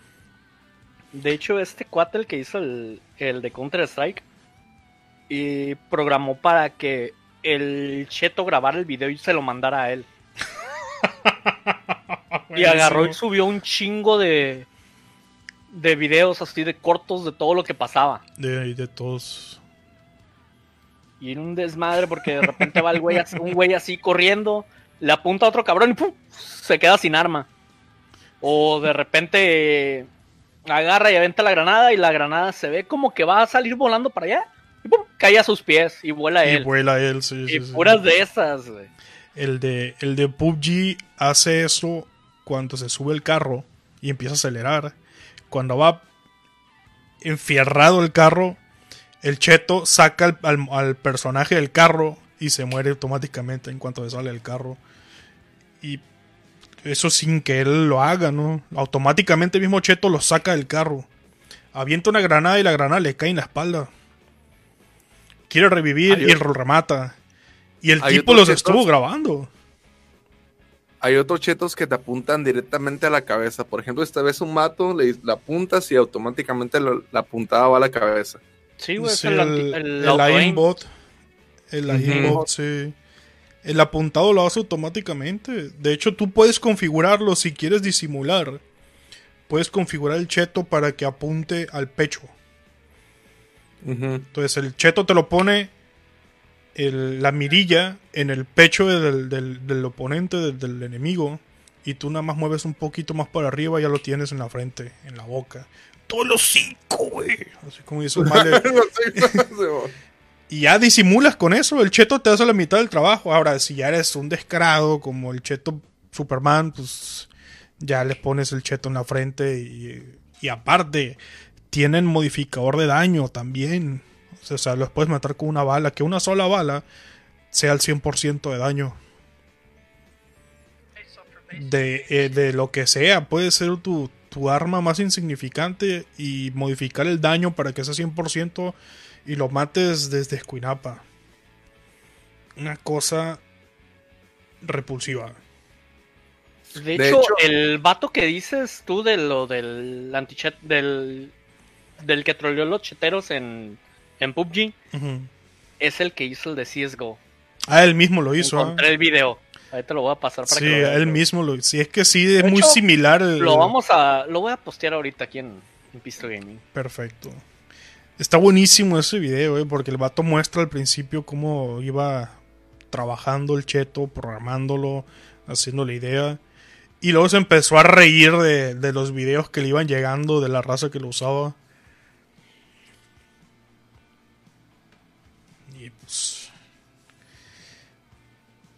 De hecho, este cuate, el que hizo el, el de Counter-Strike, y programó para que el cheto grabara el video y se lo mandara a él. <laughs> Y agarró y subió un chingo de, de videos así de cortos de todo lo que pasaba. De, de todos. Y en un desmadre porque de repente va el güey, un güey así corriendo, le apunta a otro cabrón y ¡pum! se queda sin arma. O de repente agarra y aventa la granada y la granada se ve como que va a salir volando para allá. Y ¡pum! cae a sus pies y vuela Y él. vuela él, sí, y sí, sí. puras de esas, güey. El de, el de PUBG hace eso cuando se sube el carro y empieza a acelerar. Cuando va enfierrado el carro, el cheto saca al, al- al personaje del carro y se muere automáticamente en cuanto sale del carro. Y eso sin que él lo haga, ¿no? Automáticamente el mismo cheto lo saca del carro. Avienta una granada y la granada le cae en la espalda. Quiere revivir Hay y lo remata. Y el tipo los chetos- estuvo grabando. Hay otros chetos que te apuntan directamente a la cabeza. Por ejemplo, esta vez un mato, le, le apuntas y automáticamente lo- la apuntada va a la cabeza. Sí, güey, es el, el, el el aimbot. El aimbot, sí. El apuntado lo hace automáticamente. De hecho, tú puedes configurarlo si quieres disimular. Puedes configurar el cheto para que apunte al pecho. Entonces el cheto te lo pone el- la mirilla en el pecho del, del- del oponente, del, del enemigo. Y tú nada más mueves un poquito más para arriba y ya lo tienes en la frente, en la boca. Todo los cinco, güey. Así como hizo Male. <laughs> <laughs> Y ya disimulas con eso, el cheto te hace la mitad del trabajo. Ahora, si ya eres un descarado como el cheto Superman, pues Ya les pones el cheto en la frente y, y aparte tienen modificador de daño también. O sea, los puedes matar con una bala, que una sola bala sea el 100% de daño. De, eh, de, lo que sea, puede ser tu, tu, arma más insignificante y modificar el daño para que sea 100% y lo mates desde Escuinapa. Una cosa repulsiva. De, hecho, el vato que dices tú de lo del antichet del del que troleó los cheteros en, en PUBG es el que hizo el de CSGO. Ah, él mismo lo hizo. Encontré el video. Ahí te lo voy a pasar para sí, que lo veas. él mismo lo Sí, es que sí, es muy similar. El, lo vamos a. Lo voy a postear ahorita aquí en, en Pisto Gaming. Perfecto. Está buenísimo ese video, eh, porque el vato muestra al principio cómo iba trabajando el cheto, programándolo, haciendo la idea. Y luego se empezó a reír de, de los videos que le iban llegando de la raza que lo usaba. Y pues.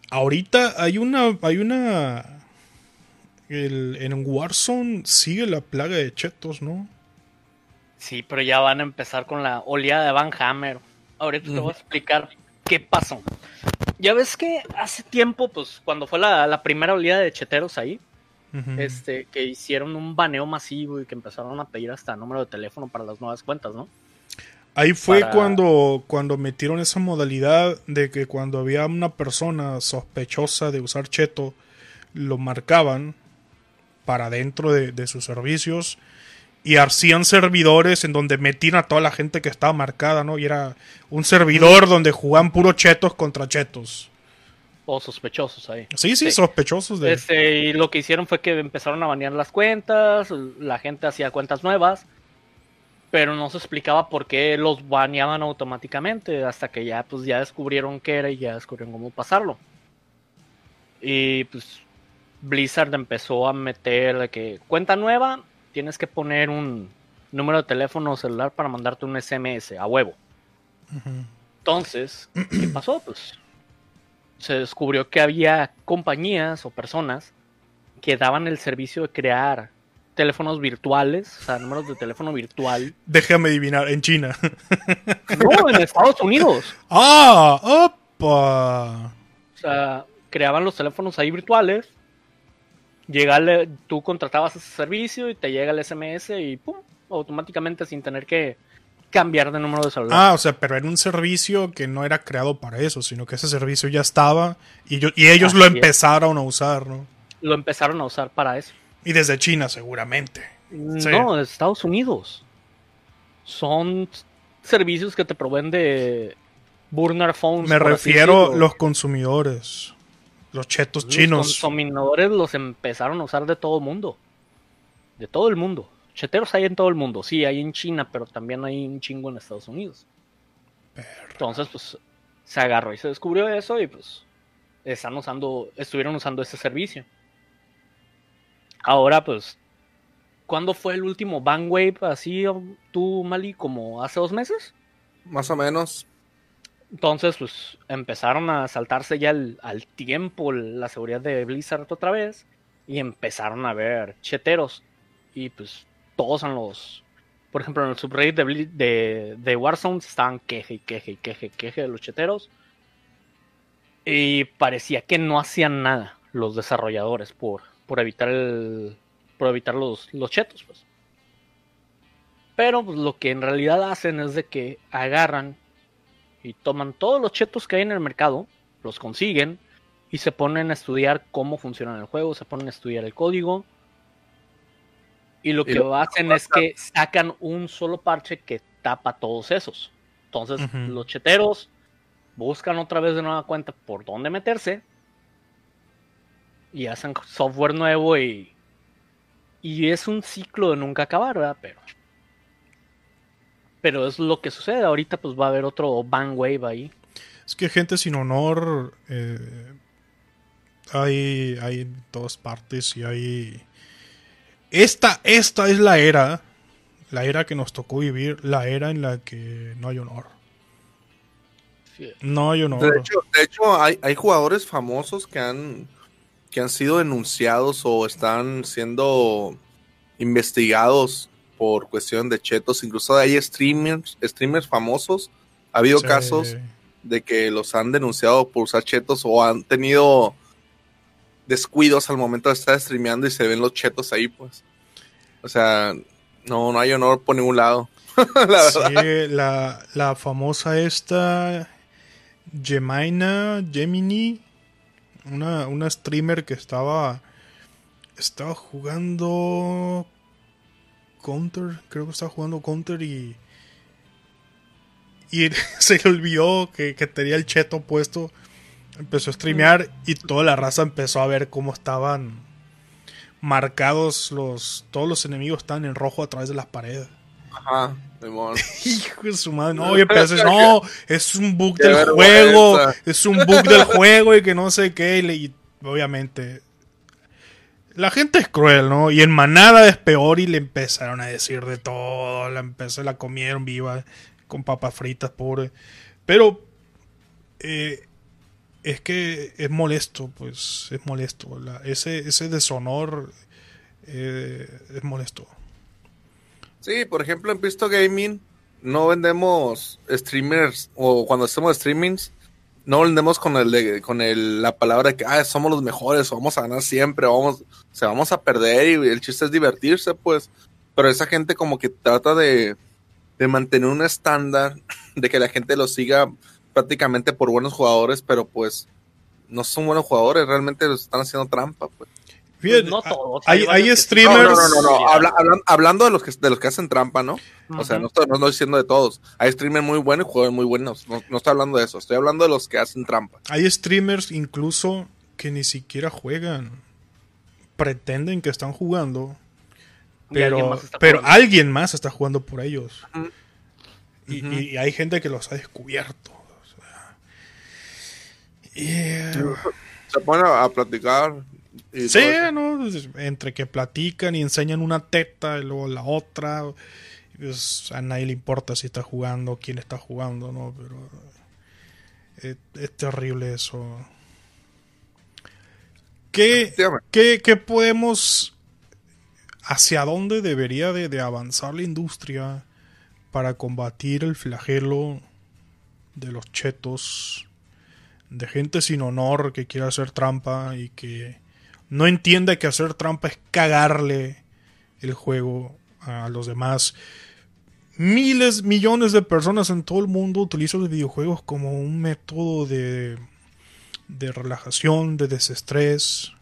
Ahorita hay una. Hay una. El, en Warzone sigue la plaga de chetos, ¿no? Sí, pero ya van a empezar con la oleada de Van Hammer. Ahorita te voy a explicar qué pasó. Ya ves que hace tiempo, pues, cuando fue la, la primera oleada de cheteros ahí, uh -huh. este, que hicieron un baneo masivo y que empezaron a pedir hasta número de teléfono para las nuevas cuentas, ¿no? Ahí fue para... cuando, cuando metieron esa modalidad de que cuando había una persona sospechosa de usar cheto, lo marcaban para dentro de, de sus servicios y hacían servidores en donde metían a toda la gente que estaba marcada, ¿no? Y era un servidor donde jugaban puros chetos contra chetos. O sospechosos ahí. Sí, sí, sí. sospechosos de. Este, y lo que hicieron fue que empezaron a banear las cuentas, la gente hacía cuentas nuevas, pero no se explicaba por qué los baneaban automáticamente, hasta que ya, pues, ya descubrieron qué era y ya descubrieron cómo pasarlo. Y pues Blizzard empezó a meter de que cuenta nueva, tienes que poner un número de teléfono celular para mandarte un SMS a huevo. Uh -huh. Entonces, ¿qué <clears throat> pasó? Pues se descubrió que había compañías o personas que daban el servicio de crear teléfonos virtuales, o sea, números de teléfono virtual. Déjame adivinar, en China. <laughs> No, en Estados Unidos. ¡Ah! ¡Opa! O sea, creaban los teléfonos ahí virtuales llegarle, tú contratabas ese servicio y te llega el SMS y pum, automáticamente sin tener que cambiar de número de celular. Ah, o sea, pero era un servicio que no era creado para eso, sino que ese servicio ya estaba y, yo, y ellos Así lo empezaron es. a usar, ¿no? Lo empezaron a usar para eso. Y desde China, seguramente. Sí. No, de Estados Unidos. Son servicios que te proveen de burner phones. Me refiero a los consumidores. Los chetos los chinos. Los consumidores los empezaron a usar de todo el mundo. De todo el mundo. Cheteros hay en todo el mundo. Sí, hay en China, pero también hay un chingo en Estados Unidos. Perra. Entonces, pues, se agarró y se descubrió eso y pues están usando, estuvieron usando ese servicio. Ahora, pues, ¿cuándo fue el último Wave así tú, Mali? ¿Como hace dos meses? Más o menos. Entonces, pues empezaron a saltarse ya al tiempo la seguridad de Blizzard otra vez y empezaron a ver cheteros. Y pues todos en los. Por ejemplo, en el subreddit de, de, de Warzone estaban queje y queje y queje queje de los cheteros. Y parecía que no hacían nada los desarrolladores por, por evitar el. por evitar los, los chetos, pues. Pero pues, lo que en realidad hacen es de que agarran y toman todos los chetos que hay en el mercado, los consiguen y se ponen a estudiar cómo funciona el juego, se ponen a estudiar el código. Y lo que y lo hacen es que sacan un solo parche que tapa todos esos. Entonces, uh -huh. los cheteros buscan otra vez de nueva cuenta por dónde meterse y hacen software nuevo y, y es un ciclo de nunca acabar, ¿verdad? Pero pero es lo que sucede. Ahorita pues va a haber otro ban wave ahí. Es que gente sin honor eh, hay, hay en todas partes y hay... Esta, esta es la era, la era que nos tocó vivir, la era en la que no hay honor. Sí. No hay honor. De hecho, de hecho hay, hay, jugadores famosos que han, que han sido denunciados o están siendo investigados por cuestión de chetos. Incluso hay streamers, streamers famosos. Ha habido Sí. casos de que los han denunciado por usar chetos o han tenido descuidos al momento de estar streameando y se ven los chetos ahí, pues. O sea, no, no hay honor por ningún lado. <laughs> la verdad. Sí, la, la famosa esta Gemina, Gemini, una, una streamer que estaba estaba jugando Counter, creo que estaba jugando Counter y y <laughs> se le olvidó que, que tenía el cheto puesto, empezó a streamear y toda la raza empezó a ver cómo estaban marcados los todos los enemigos estaban en rojo a través de las paredes. Ajá. <laughs> Hijo de su madre, no, y empiezas, no, es un bug Qué del juego, es un bug del <laughs> juego y que no sé qué, y, le- y obviamente la gente es cruel, ¿no? Y en manada es peor y le empezaron a decir de todo, la empezó, la comieron viva con papas fritas, pobre. Pero eh, es que es molesto, pues, es molesto. Ese, ese deshonor eh, es molesto. Sí, por ejemplo, en Pisto Gaming no vendemos streamers o cuando hacemos streamings no vendemos con el con el, la palabra que ah, somos los mejores vamos a ganar siempre vamos se vamos a perder y el chiste es divertirse, pues. Pero esa gente como que trata de, de mantener un estándar <laughs> de que la gente lo siga prácticamente por buenos jugadores, pero pues no son buenos jugadores, realmente están haciendo trampa, pues. Fíjate, no todos, hay, hay streamers. No, no, no, no, no. Habla- hablan- hablando de los que de los que hacen trampa, ¿no? O sea, no estoy, no estoy diciendo de todos. Hay streamers muy buenos y jugadores muy buenos. No, no estoy hablando de eso. Estoy hablando de los que hacen trampa. Hay streamers incluso que ni siquiera juegan. Pretenden que están jugando. Y alguien Pero, más está pero jugando. alguien más está jugando por ellos. Y, hay gente que los ha descubierto. o sea. Y, Se ponen a, a platicar. Y sí. ¿no? Entre que platican y enseñan una teta y luego la otra. pues, a nadie le importa si está jugando, quién está jugando, ¿no? Pero eh, es terrible eso. ¿Qué, qué, qué podemos... ¿Hacia dónde debería de, de avanzar la industria para combatir el flagelo de los chetos, de gente sin honor que quiere hacer trampa y que no entiende que hacer trampa es cagarle el juego a los demás? Miles, millones de personas en todo el mundo utilizan los videojuegos como un método de, de relajación, de desestrés,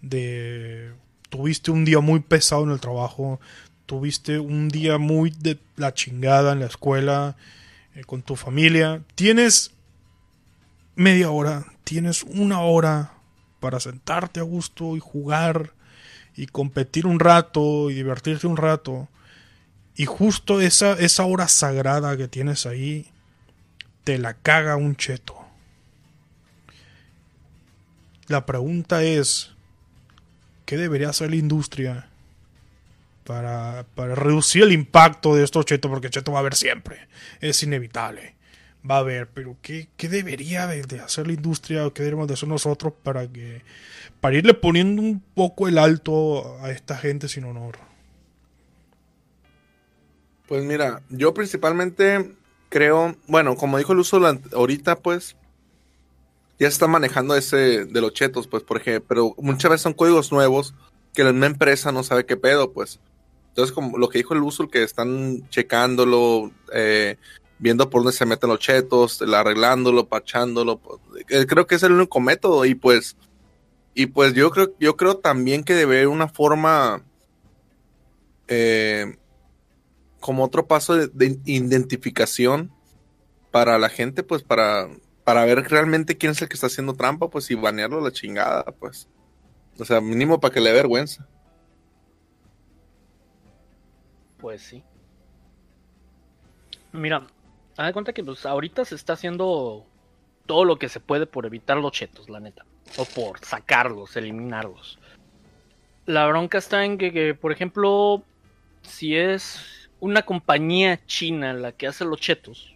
de tuviste un día muy pesado en el trabajo, tuviste un día muy de la chingada en la escuela, eh, con tu familia, tienes media hora, tienes una hora para sentarte a gusto y jugar y competir un rato y divertirte un rato. Y justo esa, esa hora sagrada que tienes ahí, te la caga un cheto. La pregunta es, ¿qué debería hacer la industria para, para reducir el impacto de estos chetos? Porque cheto va a haber siempre, es inevitable. Va a haber, pero ¿qué, qué debería de, de hacer la industria o qué deberíamos de hacer nosotros para que para irle poniendo un poco el alto a esta gente sin honor? Pues mira, yo principalmente creo, bueno, como dijo el uso ahorita, pues ya se está manejando ese de los chetos, pues, por ejemplo, pero muchas veces son códigos nuevos que la misma empresa no sabe qué pedo, pues. Entonces, como lo que dijo el uso, que están checándolo, eh, viendo por dónde se meten los chetos, arreglándolo, pachándolo, pues, eh, creo que es el único método y pues, y pues yo creo, yo creo también que debe haber una forma, eh, como otro paso de, de identificación para la gente, pues para, para ver realmente quién es el que está haciendo trampa, pues y banearlo a la chingada, pues. O sea, mínimo para que le dé vergüenza. Pues sí. Mira, haz de cuenta que pues ahorita se está haciendo todo lo que se puede por evitar los chetos, la neta. O por sacarlos, eliminarlos. La bronca está en que, que, por ejemplo, si es una compañía china la que hace los chetos,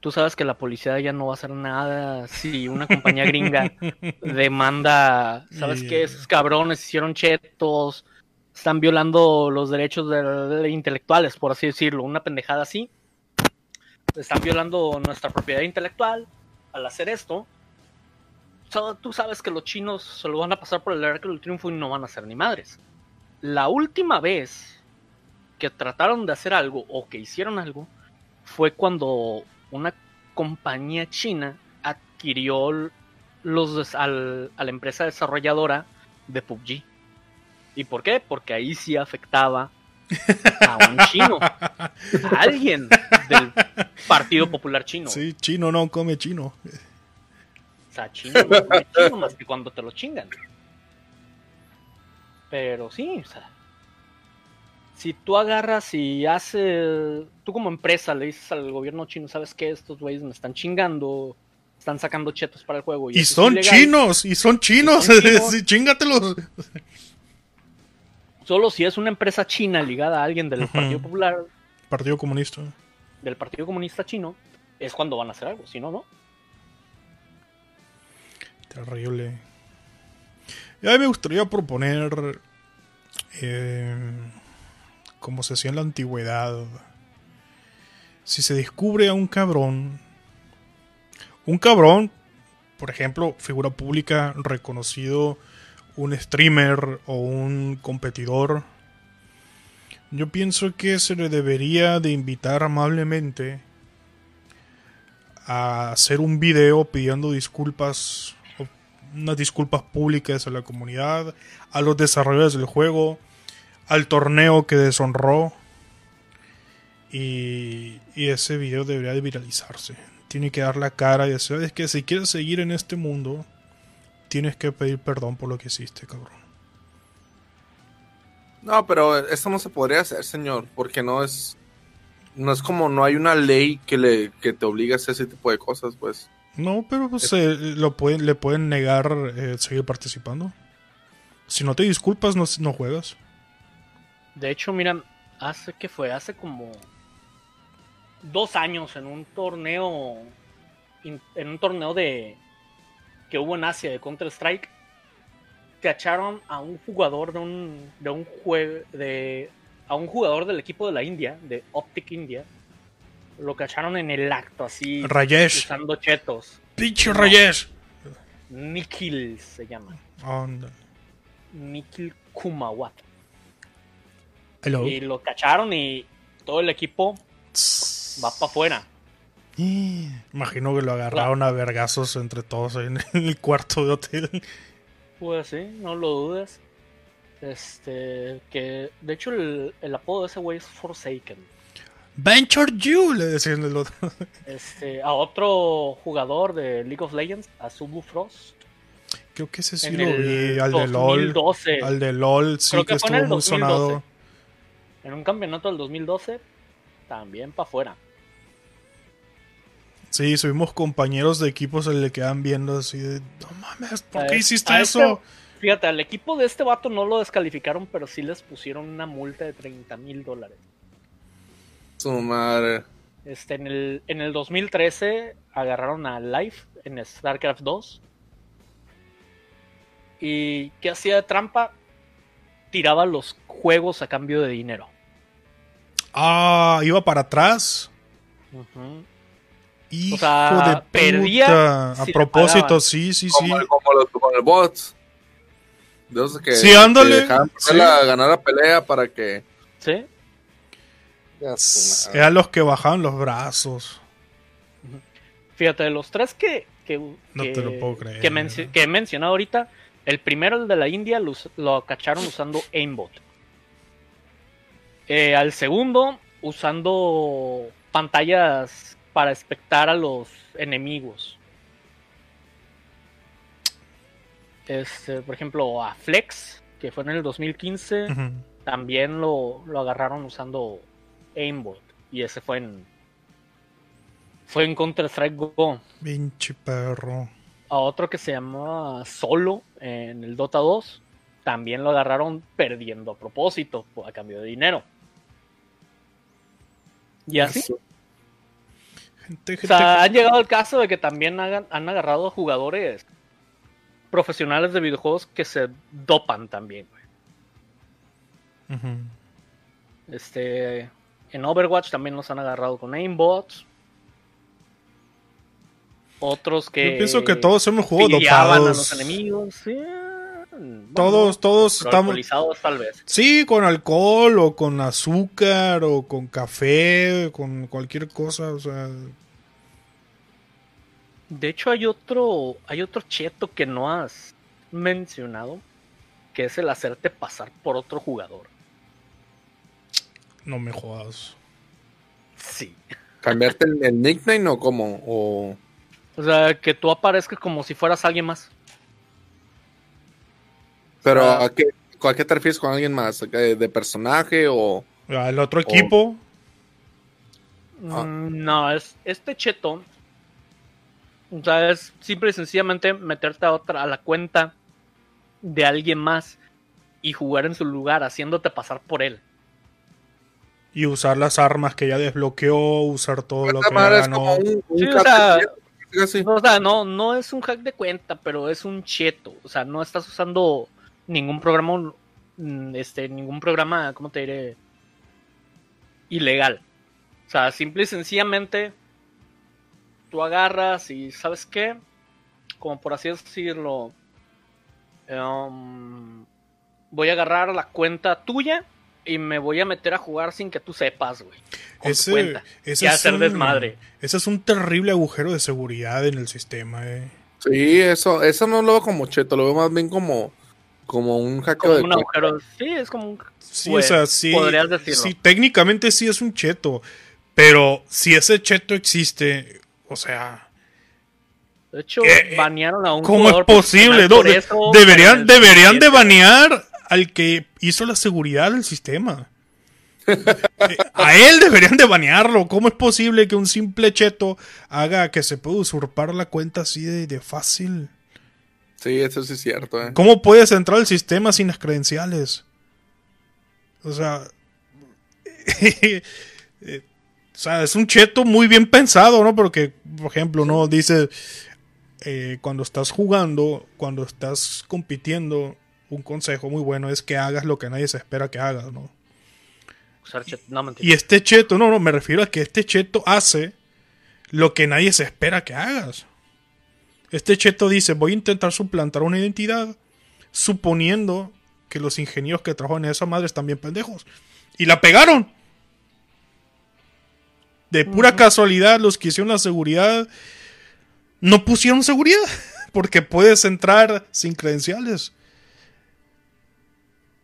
Tú sabes que la policía ya no va a hacer nada si una compañía gringa <laughs> demanda, ¿sabes Y- qué? Esos cabrones hicieron chetos, están violando los derechos de, de intelectuales, por así decirlo, una pendejada así. Están violando nuestra propiedad intelectual al hacer esto. So, tú sabes que los chinos se lo van a pasar por el arco del triunfo y no van a hacer ni madres. La última vez que trataron de hacer algo o que hicieron algo fue cuando una compañía china adquirió los al- a la empresa desarrolladora de PUBG. ¿Y por qué? Porque ahí sí afectaba a un chino, a <laughs> alguien del Partido Popular Chino. Sí, chino no come chino. O sea, chino no come chino más que cuando te lo chingan. Pero sí, o sea. Si tú agarras y haces. Tú como empresa le dices al gobierno chino, ¿sabes qué? Estos güeyes me están chingando. Están sacando chetos para el juego. Y son ilegal". chinos, y son chinos. son <laughs> chinos. Sí, chingatelos. Solo si es una empresa china ligada a alguien del. Partido Popular, Partido Comunista. Del Partido Comunista Chino, es cuando van a hacer algo. Si no, no. Terrible. Y a mí me gustaría proponer, eh, como se hacía en la antigüedad, si se descubre a un cabrón, un cabrón, por ejemplo, figura pública, reconocido, un streamer o un competidor, yo pienso que se le debería de invitar amablemente a hacer un video pidiendo disculpas unas disculpas públicas a la comunidad, a los desarrolladores del juego, al torneo que deshonró. Y, y ese video debería de viralizarse. Tiene que dar la cara y decir, es que si quieres seguir en este mundo, tienes que pedir perdón por lo que hiciste, cabrón. No, pero esto no se podría hacer, señor, porque no es no es como no hay una ley que le que te obliga a hacer ese tipo de cosas, pues. No, pero pues, eh, lo pueden, le pueden negar eh, seguir participando. Si no te disculpas, no, no juegas. De hecho, mira, hace que fue, hace como dos años en un torneo, in- en un torneo de que hubo en Asia de Counter Strike, cacharon a un jugador de un de un jue- de a un jugador del equipo de la India, de Optic India, lo cacharon en el acto así Rayesh. usando chetos. Pinche Rayesh. Nikhil se llama, Anda. Nikhil Kumawat. Hello. Y lo cacharon y todo el equipo va para afuera. Imagino que lo agarraron a vergazos entre todos en el cuarto de hotel. Pues sí, no lo dudes. Este, que de hecho el, el apodo de ese güey es Forsaken. Venture You, le decían el otro. Este, a otro jugador de League of Legends, a Subu Frost. Creo que ese sí en lo vi. Al de LOL. 2012. Al de LOL, sí Creo que, que fue en estuvo muy 2012. sonado. En un campeonato del 2012, también para afuera. Sí, subimos compañeros de equipos se le quedan viendo así de. No mames, ¿por A qué es- hiciste eso? este- Fíjate, al equipo de este vato no lo descalificaron, pero sí les pusieron una multa de 30 mil dólares. Su madre. Este, en el, en el 2013 agarraron a Life en StarCraft 2. ¿Y qué hacía de trampa? Tiraba los juegos a cambio de dinero. Ah, iba para atrás. Hijo O sea, de puta. perdía A si propósito, sí, sí, sí. Como, los con el bots. De esos que, Sí, ándale, que sí. ganar la pelea para que. ¿Sí? Eran los que bajaban los brazos. Fíjate, de los tres que, que, No que- te lo puedo creer. que, menci- que he mencionado ahorita, el primero, el de la India, lo, lo cacharon usando aimbot. Eh, al segundo, usando pantallas para espectar a los enemigos. Este, por ejemplo, a Flex, que fue en el 2015, Ujú. también lo, lo agarraron usando aimbot. Y ese fue en. Fue en Counter-Strike Go. Pinche perro. A otro que se llamaba Solo en el Dota 2. También lo agarraron perdiendo a propósito, a cambio de dinero. Y así. Gente, O sea, han llegado al caso de que también hagan- han agarrado a jugadores profesionales de videojuegos que se dopan también, güey. Este, en Overwatch también los han agarrado con aimbots. Otros que Yo pienso que todos hemos jugado pillaban a dopados. los enemigos. sí, bueno, Todos, todos estamos. alcoholizados tal vez. Sí, con alcohol o con azúcar o con café, con cualquier cosa, o sea, De hecho, hay otro, hay otro cheto que no has mencionado, que es el hacerte pasar por otro jugador. no me jodas. Sí. ¿Cambiarte el, el nickname o cómo? O... O sea, que tú aparezcas como si fueras alguien más. Pero Ah. ¿a qué, ¿a qué te refieres con alguien más? ¿De, de personaje o...? Ah, El otro equipo, Ah. Mm, No, es este cheto. O sea, es simple y sencillamente meterte a otra, a la cuenta de alguien más y jugar en su lugar, haciéndote pasar por él. y usar las armas que ya desbloqueó, usar todo lo que ya ganó. como un, un Sí, o sea. O sea, no, no es un hack de cuenta, pero es un cheto. O sea, no estás usando ningún programa, mm, este, ningún programa, ¿cómo te diré? Ilegal. O sea, simple y sencillamente tú agarras y, ¿sabes qué? Como por así decirlo, em, voy a agarrar la cuenta tuya y me voy a meter a jugar sin que tú sepas, güey. con tu Ese, cuenta. ese y es hacer un, desmadre. ese es un terrible agujero de seguridad en el sistema. Eh. Sí, eso, eso no lo veo como cheto, lo veo más bien como, como un hackeo Como de un agujero. Sí, es como un Sí, Pues, o sea, sí, podrías decirlo. sí, técnicamente sí es un cheto, pero si ese cheto existe, o sea, De hecho, Eh, banearon a un ¿cómo es posible? No, eso, deberían, deberían de 17. banear al que hizo la seguridad del sistema. <laughs> Eh, A él deberían de banearlo. ¿Cómo es posible que un simple cheto haga que se pueda usurpar la cuenta así de, de fácil? Sí, eso sí es cierto. Eh. ¿Cómo puedes entrar al sistema sin las credenciales? O sea, <laughs> eh, o sea, es un cheto muy bien pensado, ¿no? Porque, por ejemplo, no dice eh, cuando estás jugando, cuando estás compitiendo, un consejo muy bueno es que hagas lo que nadie se espera que hagas, ¿no? Usar chat- no, mentira. Y este cheto, no, no, me refiero a que este cheto hace lo que nadie se espera que hagas. Este cheto dice, voy a intentar suplantar una identidad, suponiendo que los ingenieros que trabajan en esa madre están bien pendejos. Y la pegaron. De pura casualidad, los que hicieron la seguridad no pusieron seguridad, <laughs> porque puedes entrar sin credenciales.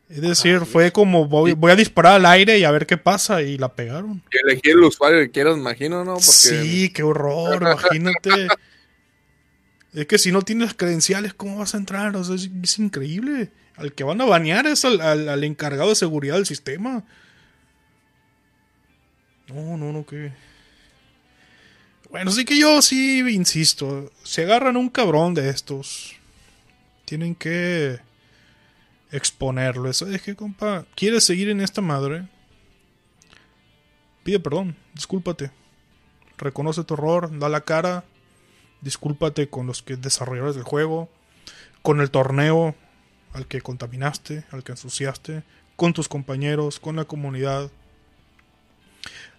Es decir, fue como voy, voy a disparar al aire y a ver qué pasa y la pegaron. Y elegir el usuario que quieras, imagino, ¿no? Porque Sí, qué horror, <laughs> imagínate. Es que si no tienes credenciales, ¿cómo vas a entrar? O sea, es, increíble. Al que van a banear es al, al- encargado de seguridad del sistema. No, no, no, que. Bueno, sí que yo sí insisto. Se agarran un cabrón de estos. Tienen que exponerlo. Eso es que, compa, ¿quieres seguir en esta madre? Pide perdón, discúlpate. Reconoce tu error, da la cara. Discúlpate con los que desarrolladores del juego, con el torneo al que contaminaste, al que ensuciaste, con tus compañeros, con la comunidad.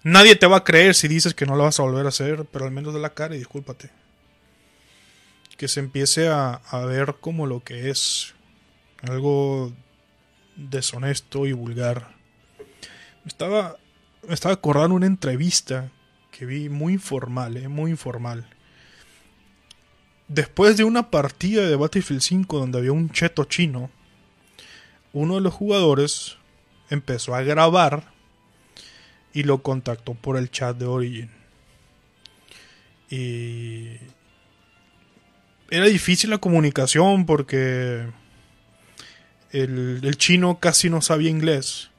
Nadie te va a creer si dices que no lo vas a volver a hacer, pero al menos da la cara y discúlpate. Que se empiece a, a ver como lo que es algo deshonesto y vulgar. Me estaba, me estaba acordando una entrevista que vi muy informal, eh, muy informal. Después de una partida de Battlefield 5 donde había un cheto chino, uno de los jugadores empezó a grabar y lo contactó por el chat de Origin. Y era difícil la comunicación porque el, el chino casi no sabía inglés.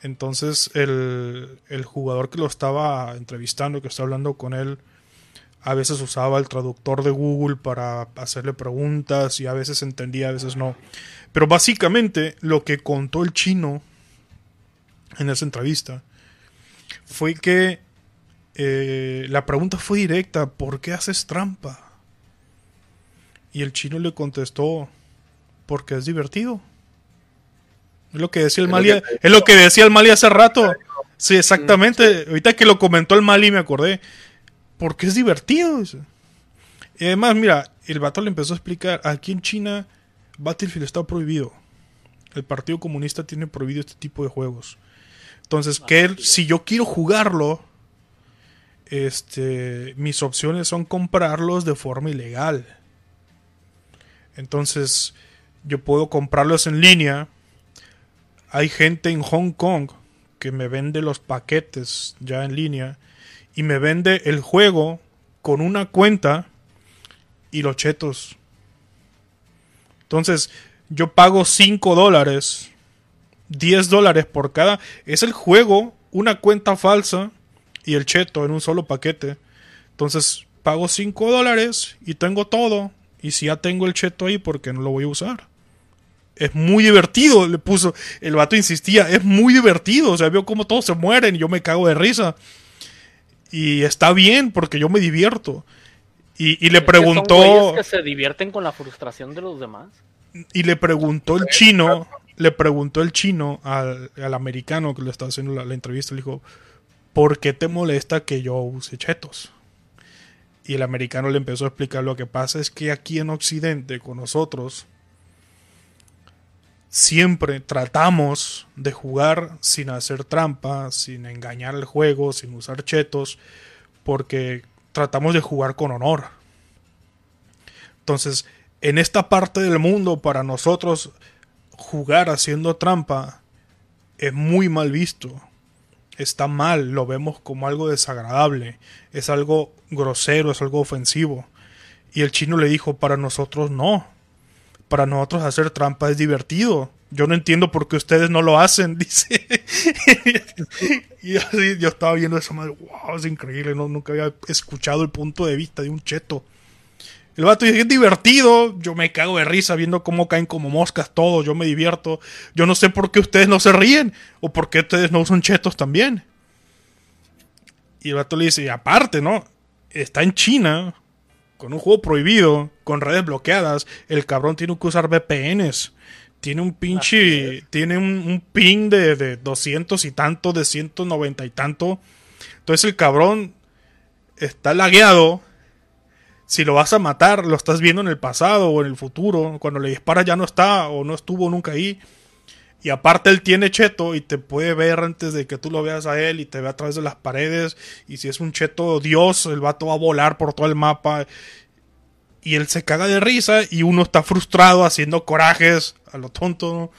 Entonces el, el jugador que lo estaba entrevistando, que está hablando con él, a veces usaba el traductor de Google para hacerle preguntas y a veces entendía, a veces no. Pero básicamente lo que contó el chino en esa entrevista fue que eh, la pregunta fue directa, ¿por qué haces trampa? Y el chino le contestó, porque es divertido. Es lo que decía el Mali, es lo que decía el Mali hace rato. Sí, exactamente. Ahorita que lo comentó el Mali me acordé. Porque es divertido. Y además, mira, el vato le empezó a explicar, aquí en China Battlefield está prohibido. El Partido Comunista tiene prohibido este tipo de juegos. Entonces, que él, si yo quiero jugarlo, este, mis opciones son comprarlos de forma ilegal. Entonces, yo puedo comprarlos en línea. Hay gente en Hong Kong que me vende los paquetes ya en línea y me vende el juego con una cuenta y los chetos. Entonces, yo pago 5 dólares, 10 dólares por cada. Es el juego, una cuenta falsa y el cheto en un solo paquete. Entonces, pago 5 dólares y tengo todo. Y si ya tengo el cheto ahí, ¿por qué no lo voy a usar? Es muy divertido, le puso. El vato insistía, es muy divertido. O sea, veo cómo todos se mueren y yo me cago de risa. Y está bien, porque yo me divierto. Y, y le Es que son preguntó. güeyes que se divierten con la frustración de los demás. Y le preguntó el chino, le preguntó el chino al, al americano que le estaba haciendo la, la entrevista, le dijo, ¿por qué te molesta que yo use chetos? Y el americano le empezó a explicar lo que pasa es que aquí en Occidente, con nosotros, siempre tratamos de jugar sin hacer trampa, sin engañar el juego, sin usar chetos, porque tratamos de jugar con honor. Entonces, en esta parte del mundo, para nosotros, jugar haciendo trampa es muy mal visto. Está mal, lo vemos como algo desagradable, es algo grosero, es algo ofensivo. Y el chino le dijo, para nosotros no. Para nosotros hacer trampa es divertido. Yo no entiendo por qué ustedes no lo hacen, <laughs> dice. y yo estaba viendo esa madre, wow, es increíble, no, nunca había escuchado el punto de vista de un cheto. El vato dice, es divertido, yo me cago de risa viendo cómo caen como moscas todos, yo me divierto. Yo no sé por qué ustedes no se ríen, o por qué ustedes no usan chetos también. Y el vato le dice, aparte, ¿no? Está en China, con un juego prohibido, con redes bloqueadas, el cabrón tiene que usar VPNs. Tiene un pinche, tiene un, un ping de, de 200 y tanto, de 190 y tanto. Entonces el cabrón está lagueado si lo vas a matar, lo estás viendo en el pasado o en el futuro. Cuando le disparas ya no está o no estuvo nunca ahí. Y aparte él tiene cheto y te puede ver antes de que tú lo veas a él y te ve a través de las paredes. Y si es un cheto dios, el vato va a volar por todo el mapa. Y él se caga de risa y uno está frustrado haciendo corajes a lo tonto.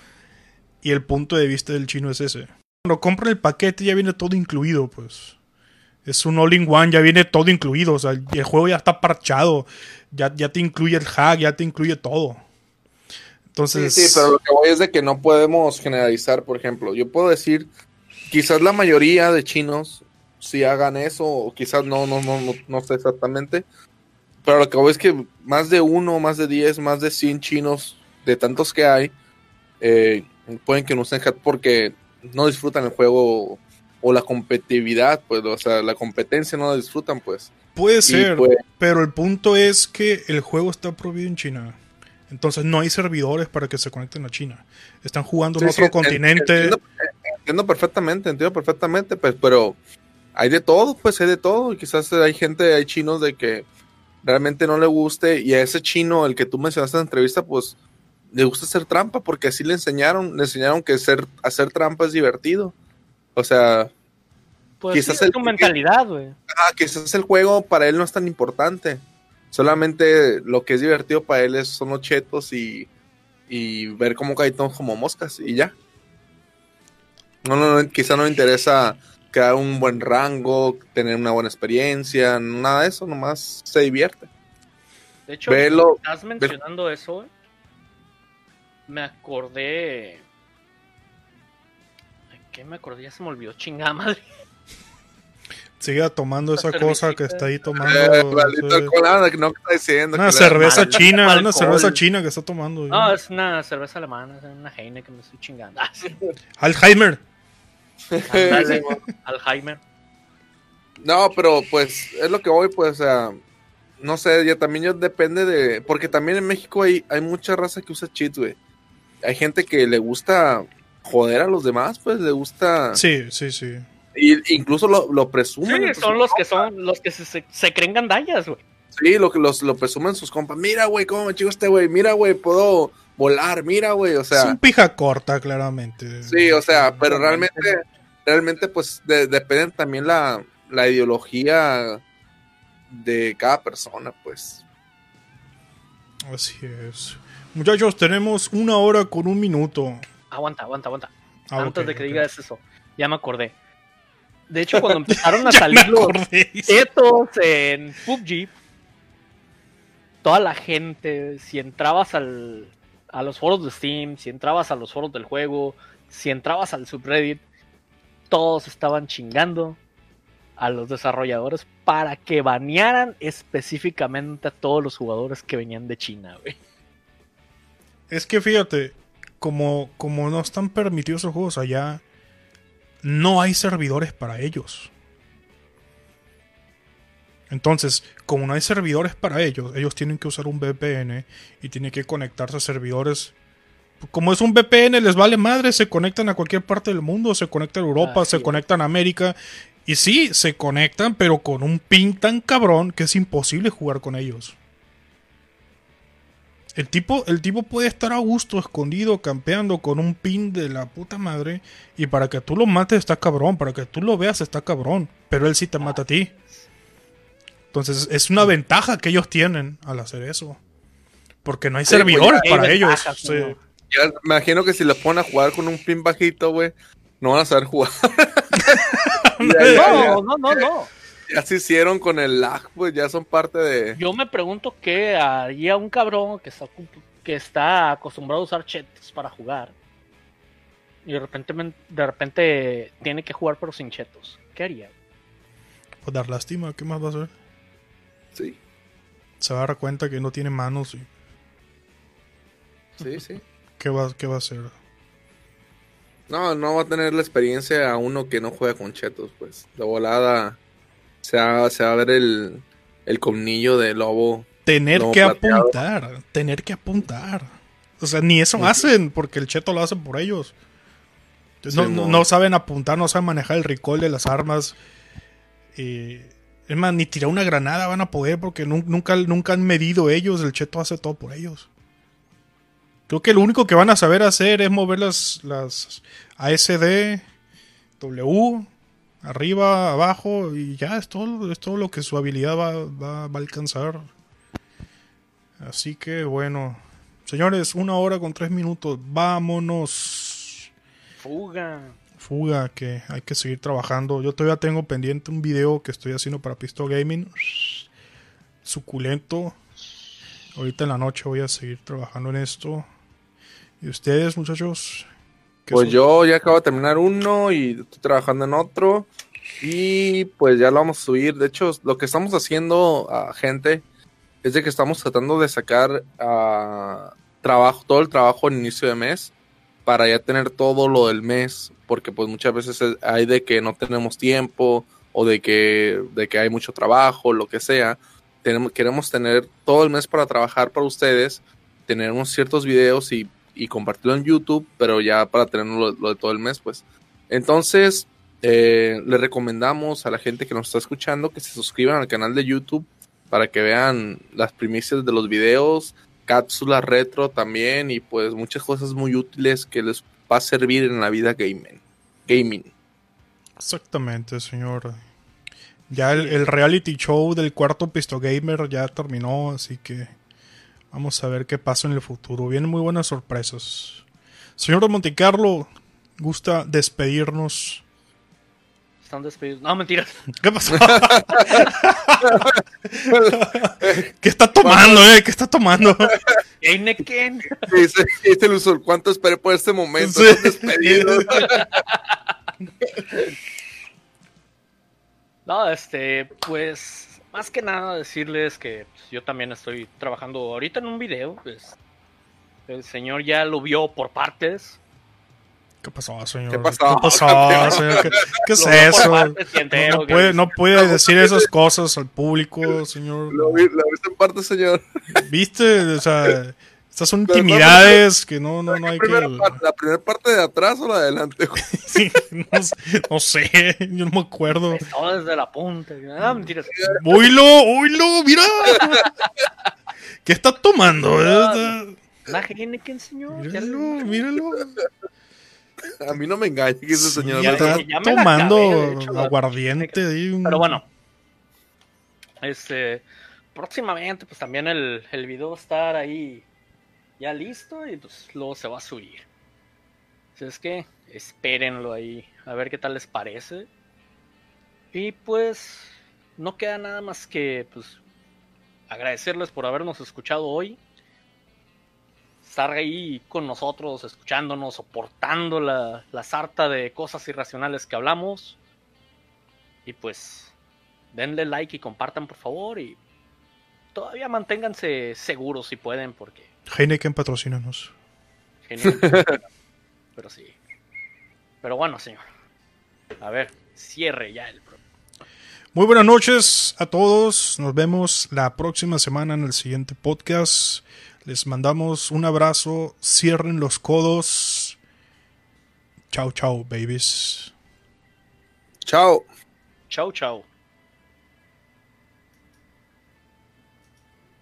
Y el punto de vista del chino es ese. Cuando compran el paquete ya viene todo incluido, pues. Es un all-in-one, ya viene todo incluido. O sea, el juego ya está parchado. Ya, ya te incluye el hack, ya te incluye todo. Entonces. Sí, sí, pero lo que voy es de que no podemos generalizar, por ejemplo. Yo puedo decir, quizás la mayoría de chinos sí hagan eso, o quizás no, no, no, no, no sé exactamente. Pero lo que voy es que más de uno, más de diez, más de 100 chinos, de tantos que hay, eh, pueden que no usen hack porque no disfrutan el juego o la competitividad, pues, o sea, la competencia no la disfrutan, pues. Puede ser, pues- pero el punto es que el juego está prohibido en China. Entonces no hay servidores para que se conecten a China. Están jugando en otro sí, continente. Entiendo, entiendo perfectamente, entiendo perfectamente, pues, pero hay de todo, pues hay de todo. Y quizás hay gente, hay chinos de que realmente no le guste, y a ese chino, el que tú mencionaste en la entrevista, pues le gusta hacer trampa, porque así le enseñaron, le enseñaron que ser, hacer trampa es divertido. O sea, Pues Quizás sí, el- es tu mentalidad, güey. ah, quizás el juego para él no es tan importante. Solamente lo que es divertido para él es, son los chetos y, y ver cómo caen como moscas y ya. No, no, no, quizá no le interesa crear un buen rango, tener una buena experiencia, nada de eso, nomás se divierte. De hecho, Velo, estás mencionando eso. Me acordé. ¿De ¿Qué me acordé? Ya se me olvidó, chingada madre. Sigue tomando Esa cosa que está ahí eh, tomando. no está diciendo. Una cerveza mal. china, una cerveza china que está tomando. No, es una cerveza alemana, es una Heine que me estoy chingando. Ah. Alzheimer. <laughs> Alzheimer. No, pero pues es lo que voy, pues, o sea, no sé, ya también yo depende de, porque también en México hay, hay mucha raza que usa cheats, güey. Hay gente que le gusta joder a los demás, pues, le gusta... Sí, sí, sí. Y incluso lo, lo presumen. Sí, son los que son los que se, se, se creen gandallas, güey. Sí, lo que los, lo presumen sus compas. Mira, güey, cómo me chico este güey. Mira, güey, puedo volar. Mira, güey. O es sea, un pija corta, claramente. sí, o sea, pero realmente, realmente, pues, de- depende también la, la ideología de cada persona, pues. Así es. Muchachos, tenemos una hora con un minuto. Aguanta, aguanta, aguanta. Ah, Antes de que ok. digas eso, ya me acordé. De hecho, cuando <laughs> empezaron a salir los chetos en PUBG, toda la gente, si entrabas al, a los foros de Steam, si entrabas a los foros del juego, si entrabas al subreddit, todos estaban chingando a los desarrolladores para que banearan específicamente a todos los jugadores que venían de China, güey. Es que fíjate, como, como no están permitidos esos juegos allá, no hay servidores para ellos. Entonces, como no hay servidores para ellos, ellos tienen que usar un VPN y tienen que conectarse a servidores. Como es un VPN, les vale madre, se conectan a cualquier parte del mundo, se conectan a Europa, se conectan a América. Y sí, se conectan, pero con un ping tan cabrón que es imposible jugar con ellos. El tipo, el tipo puede estar a gusto, escondido, campeando con un pin de la puta madre. Y para que tú lo mates está cabrón. Para que tú lo veas está cabrón. Pero él sí te mata a ti. Entonces es una ventaja que ellos tienen al hacer eso. Porque no hay Sí, servidores pues, hay para ellos. ventajas, Sí. me imagino que si los ponen a jugar con un pin bajito, güey, no van a saber jugar. <laughs> <laughs> No, no, no, no. Ya se hicieron con el lag, pues ya son parte de. Yo me pregunto qué haría un cabrón que está, que está acostumbrado a usar chetos para jugar. Y de repente, de repente tiene que jugar pero sin chetos. ¿Qué haría? Pues dar lástima, ¿qué más va a hacer? Sí, Se va a dar cuenta que no tiene manos y sí, sí. ¿qué va, qué va a hacer? No, no va a tener la experiencia a uno que no juega con chetos, pues. De volada se va, se va a ver el, el colmillo de lobo. Tener que plateado. apuntar, tener que apuntar. O sea, ni eso hacen, porque el cheto lo hace por ellos. Entonces, no, Sí, no- saben apuntar, no saben manejar el recall de las armas. Y, es más, ni tirar una granada van a poder porque nun- nunca, nunca han medido ellos. El cheto hace todo por ellos. Creo que lo único que van a saber hacer es mover las, las ASD, W, arriba, abajo, y ya es todo, es todo lo que su habilidad va, va- va a alcanzar. Así que bueno, señores, una hora con tres minutos, vámonos. Fuga. Fuga, que hay que seguir trabajando. Yo todavía tengo pendiente un video que estoy haciendo para Pistol Gaming. Suculento. Ahorita en la noche voy a seguir trabajando en esto. ¿Y ustedes, muchachos? ¿Qué Pues son? yo ya acabo de terminar uno y estoy trabajando en otro. Y pues ya lo vamos a subir. De hecho, lo que estamos haciendo, a gente, es de que estamos tratando de sacar ah, trabajo, todo el trabajo en inicio de mes para ya tener todo lo del mes, porque pues muchas veces es- hay de que no tenemos tiempo o de que, de que hay mucho trabajo, lo que sea. Tenemos, queremos tener todo el mes para trabajar para ustedes, tener unos ciertos videos y, y compartirlo en YouTube, pero ya para tener lo, lo de todo el mes, pues. Entonces, eh, le recomendamos a la gente que nos está escuchando que se suscriban al canal de YouTube para que vean las primicias de los videos, cápsulas retro también y pues muchas cosas muy útiles que les va a servir en la vida gaming. Gaming. Exactamente, señor. Ya el, el reality show del cuarto Pisto Gamer ya terminó, así que vamos a ver qué pasa en el futuro. Vienen muy buenas sorpresas. Señor de Montecarlo, gusta despedirnos. Están despedidos. No, mentiras. <laughs> ¿Qué pasó? <laughs> ¿Qué está tomando, eh? ¿Qué está tomando? Heineken. Dice, dice el usuario, ¿cuánto esperé por este momento? Sí. Están despedidos. <laughs> No, este, pues, más que nada decirles que pues, yo también estoy trabajando ahorita en un video. Pues, el señor ya lo vio por partes. ¿Qué pasó, señor? ¿Qué pasó, pasó, <laughs> campeón? señor? ¿Qué, qué es eso? partes No, puede, es- no puede decir esas cosas al público, señor. Lo vi, lo viste en parte, señor. ¿Viste? O sea, estas son Pero no, intimidades que no, no, no hay Primera que... parte- ¿La primera parte de atrás o la de adelante? güey? <laughs> no, sé- no sé, yo no me acuerdo. Todo desde la punta. Ah, mentiras. ¡Oílo! ¡Oílo! ¡Mira! ¿Qué está tomando? eh? La Heineken, señor. Míralo, lo- míralo. A mí no me engañe que ese Sí, señor. ya ¿verdad? está ya me la tomando acabé, de hecho, aguardiente. Pero bueno, este, próximamente, pues también el, el video va a estar ahí ya listo y pues luego se va a subir. Así es que espérenlo ahí, a ver qué tal les parece. Y pues no queda nada más que pues agradecerles por habernos escuchado hoy. Estar ahí con nosotros, escuchándonos, soportando la, la sarta de cosas irracionales que hablamos. Y pues, denle like y compartan por favor. Y todavía manténganse seguros si pueden, porque. Heineken patrocínanos. genial. <laughs> Pero sí. Pero bueno, señor. A ver, cierre ya el programa. Muy buenas noches a todos. Nos vemos la próxima semana en el siguiente podcast. Les mandamos un abrazo. Cierren los codos. Chao, chao, babies. Chao. Chau, chau.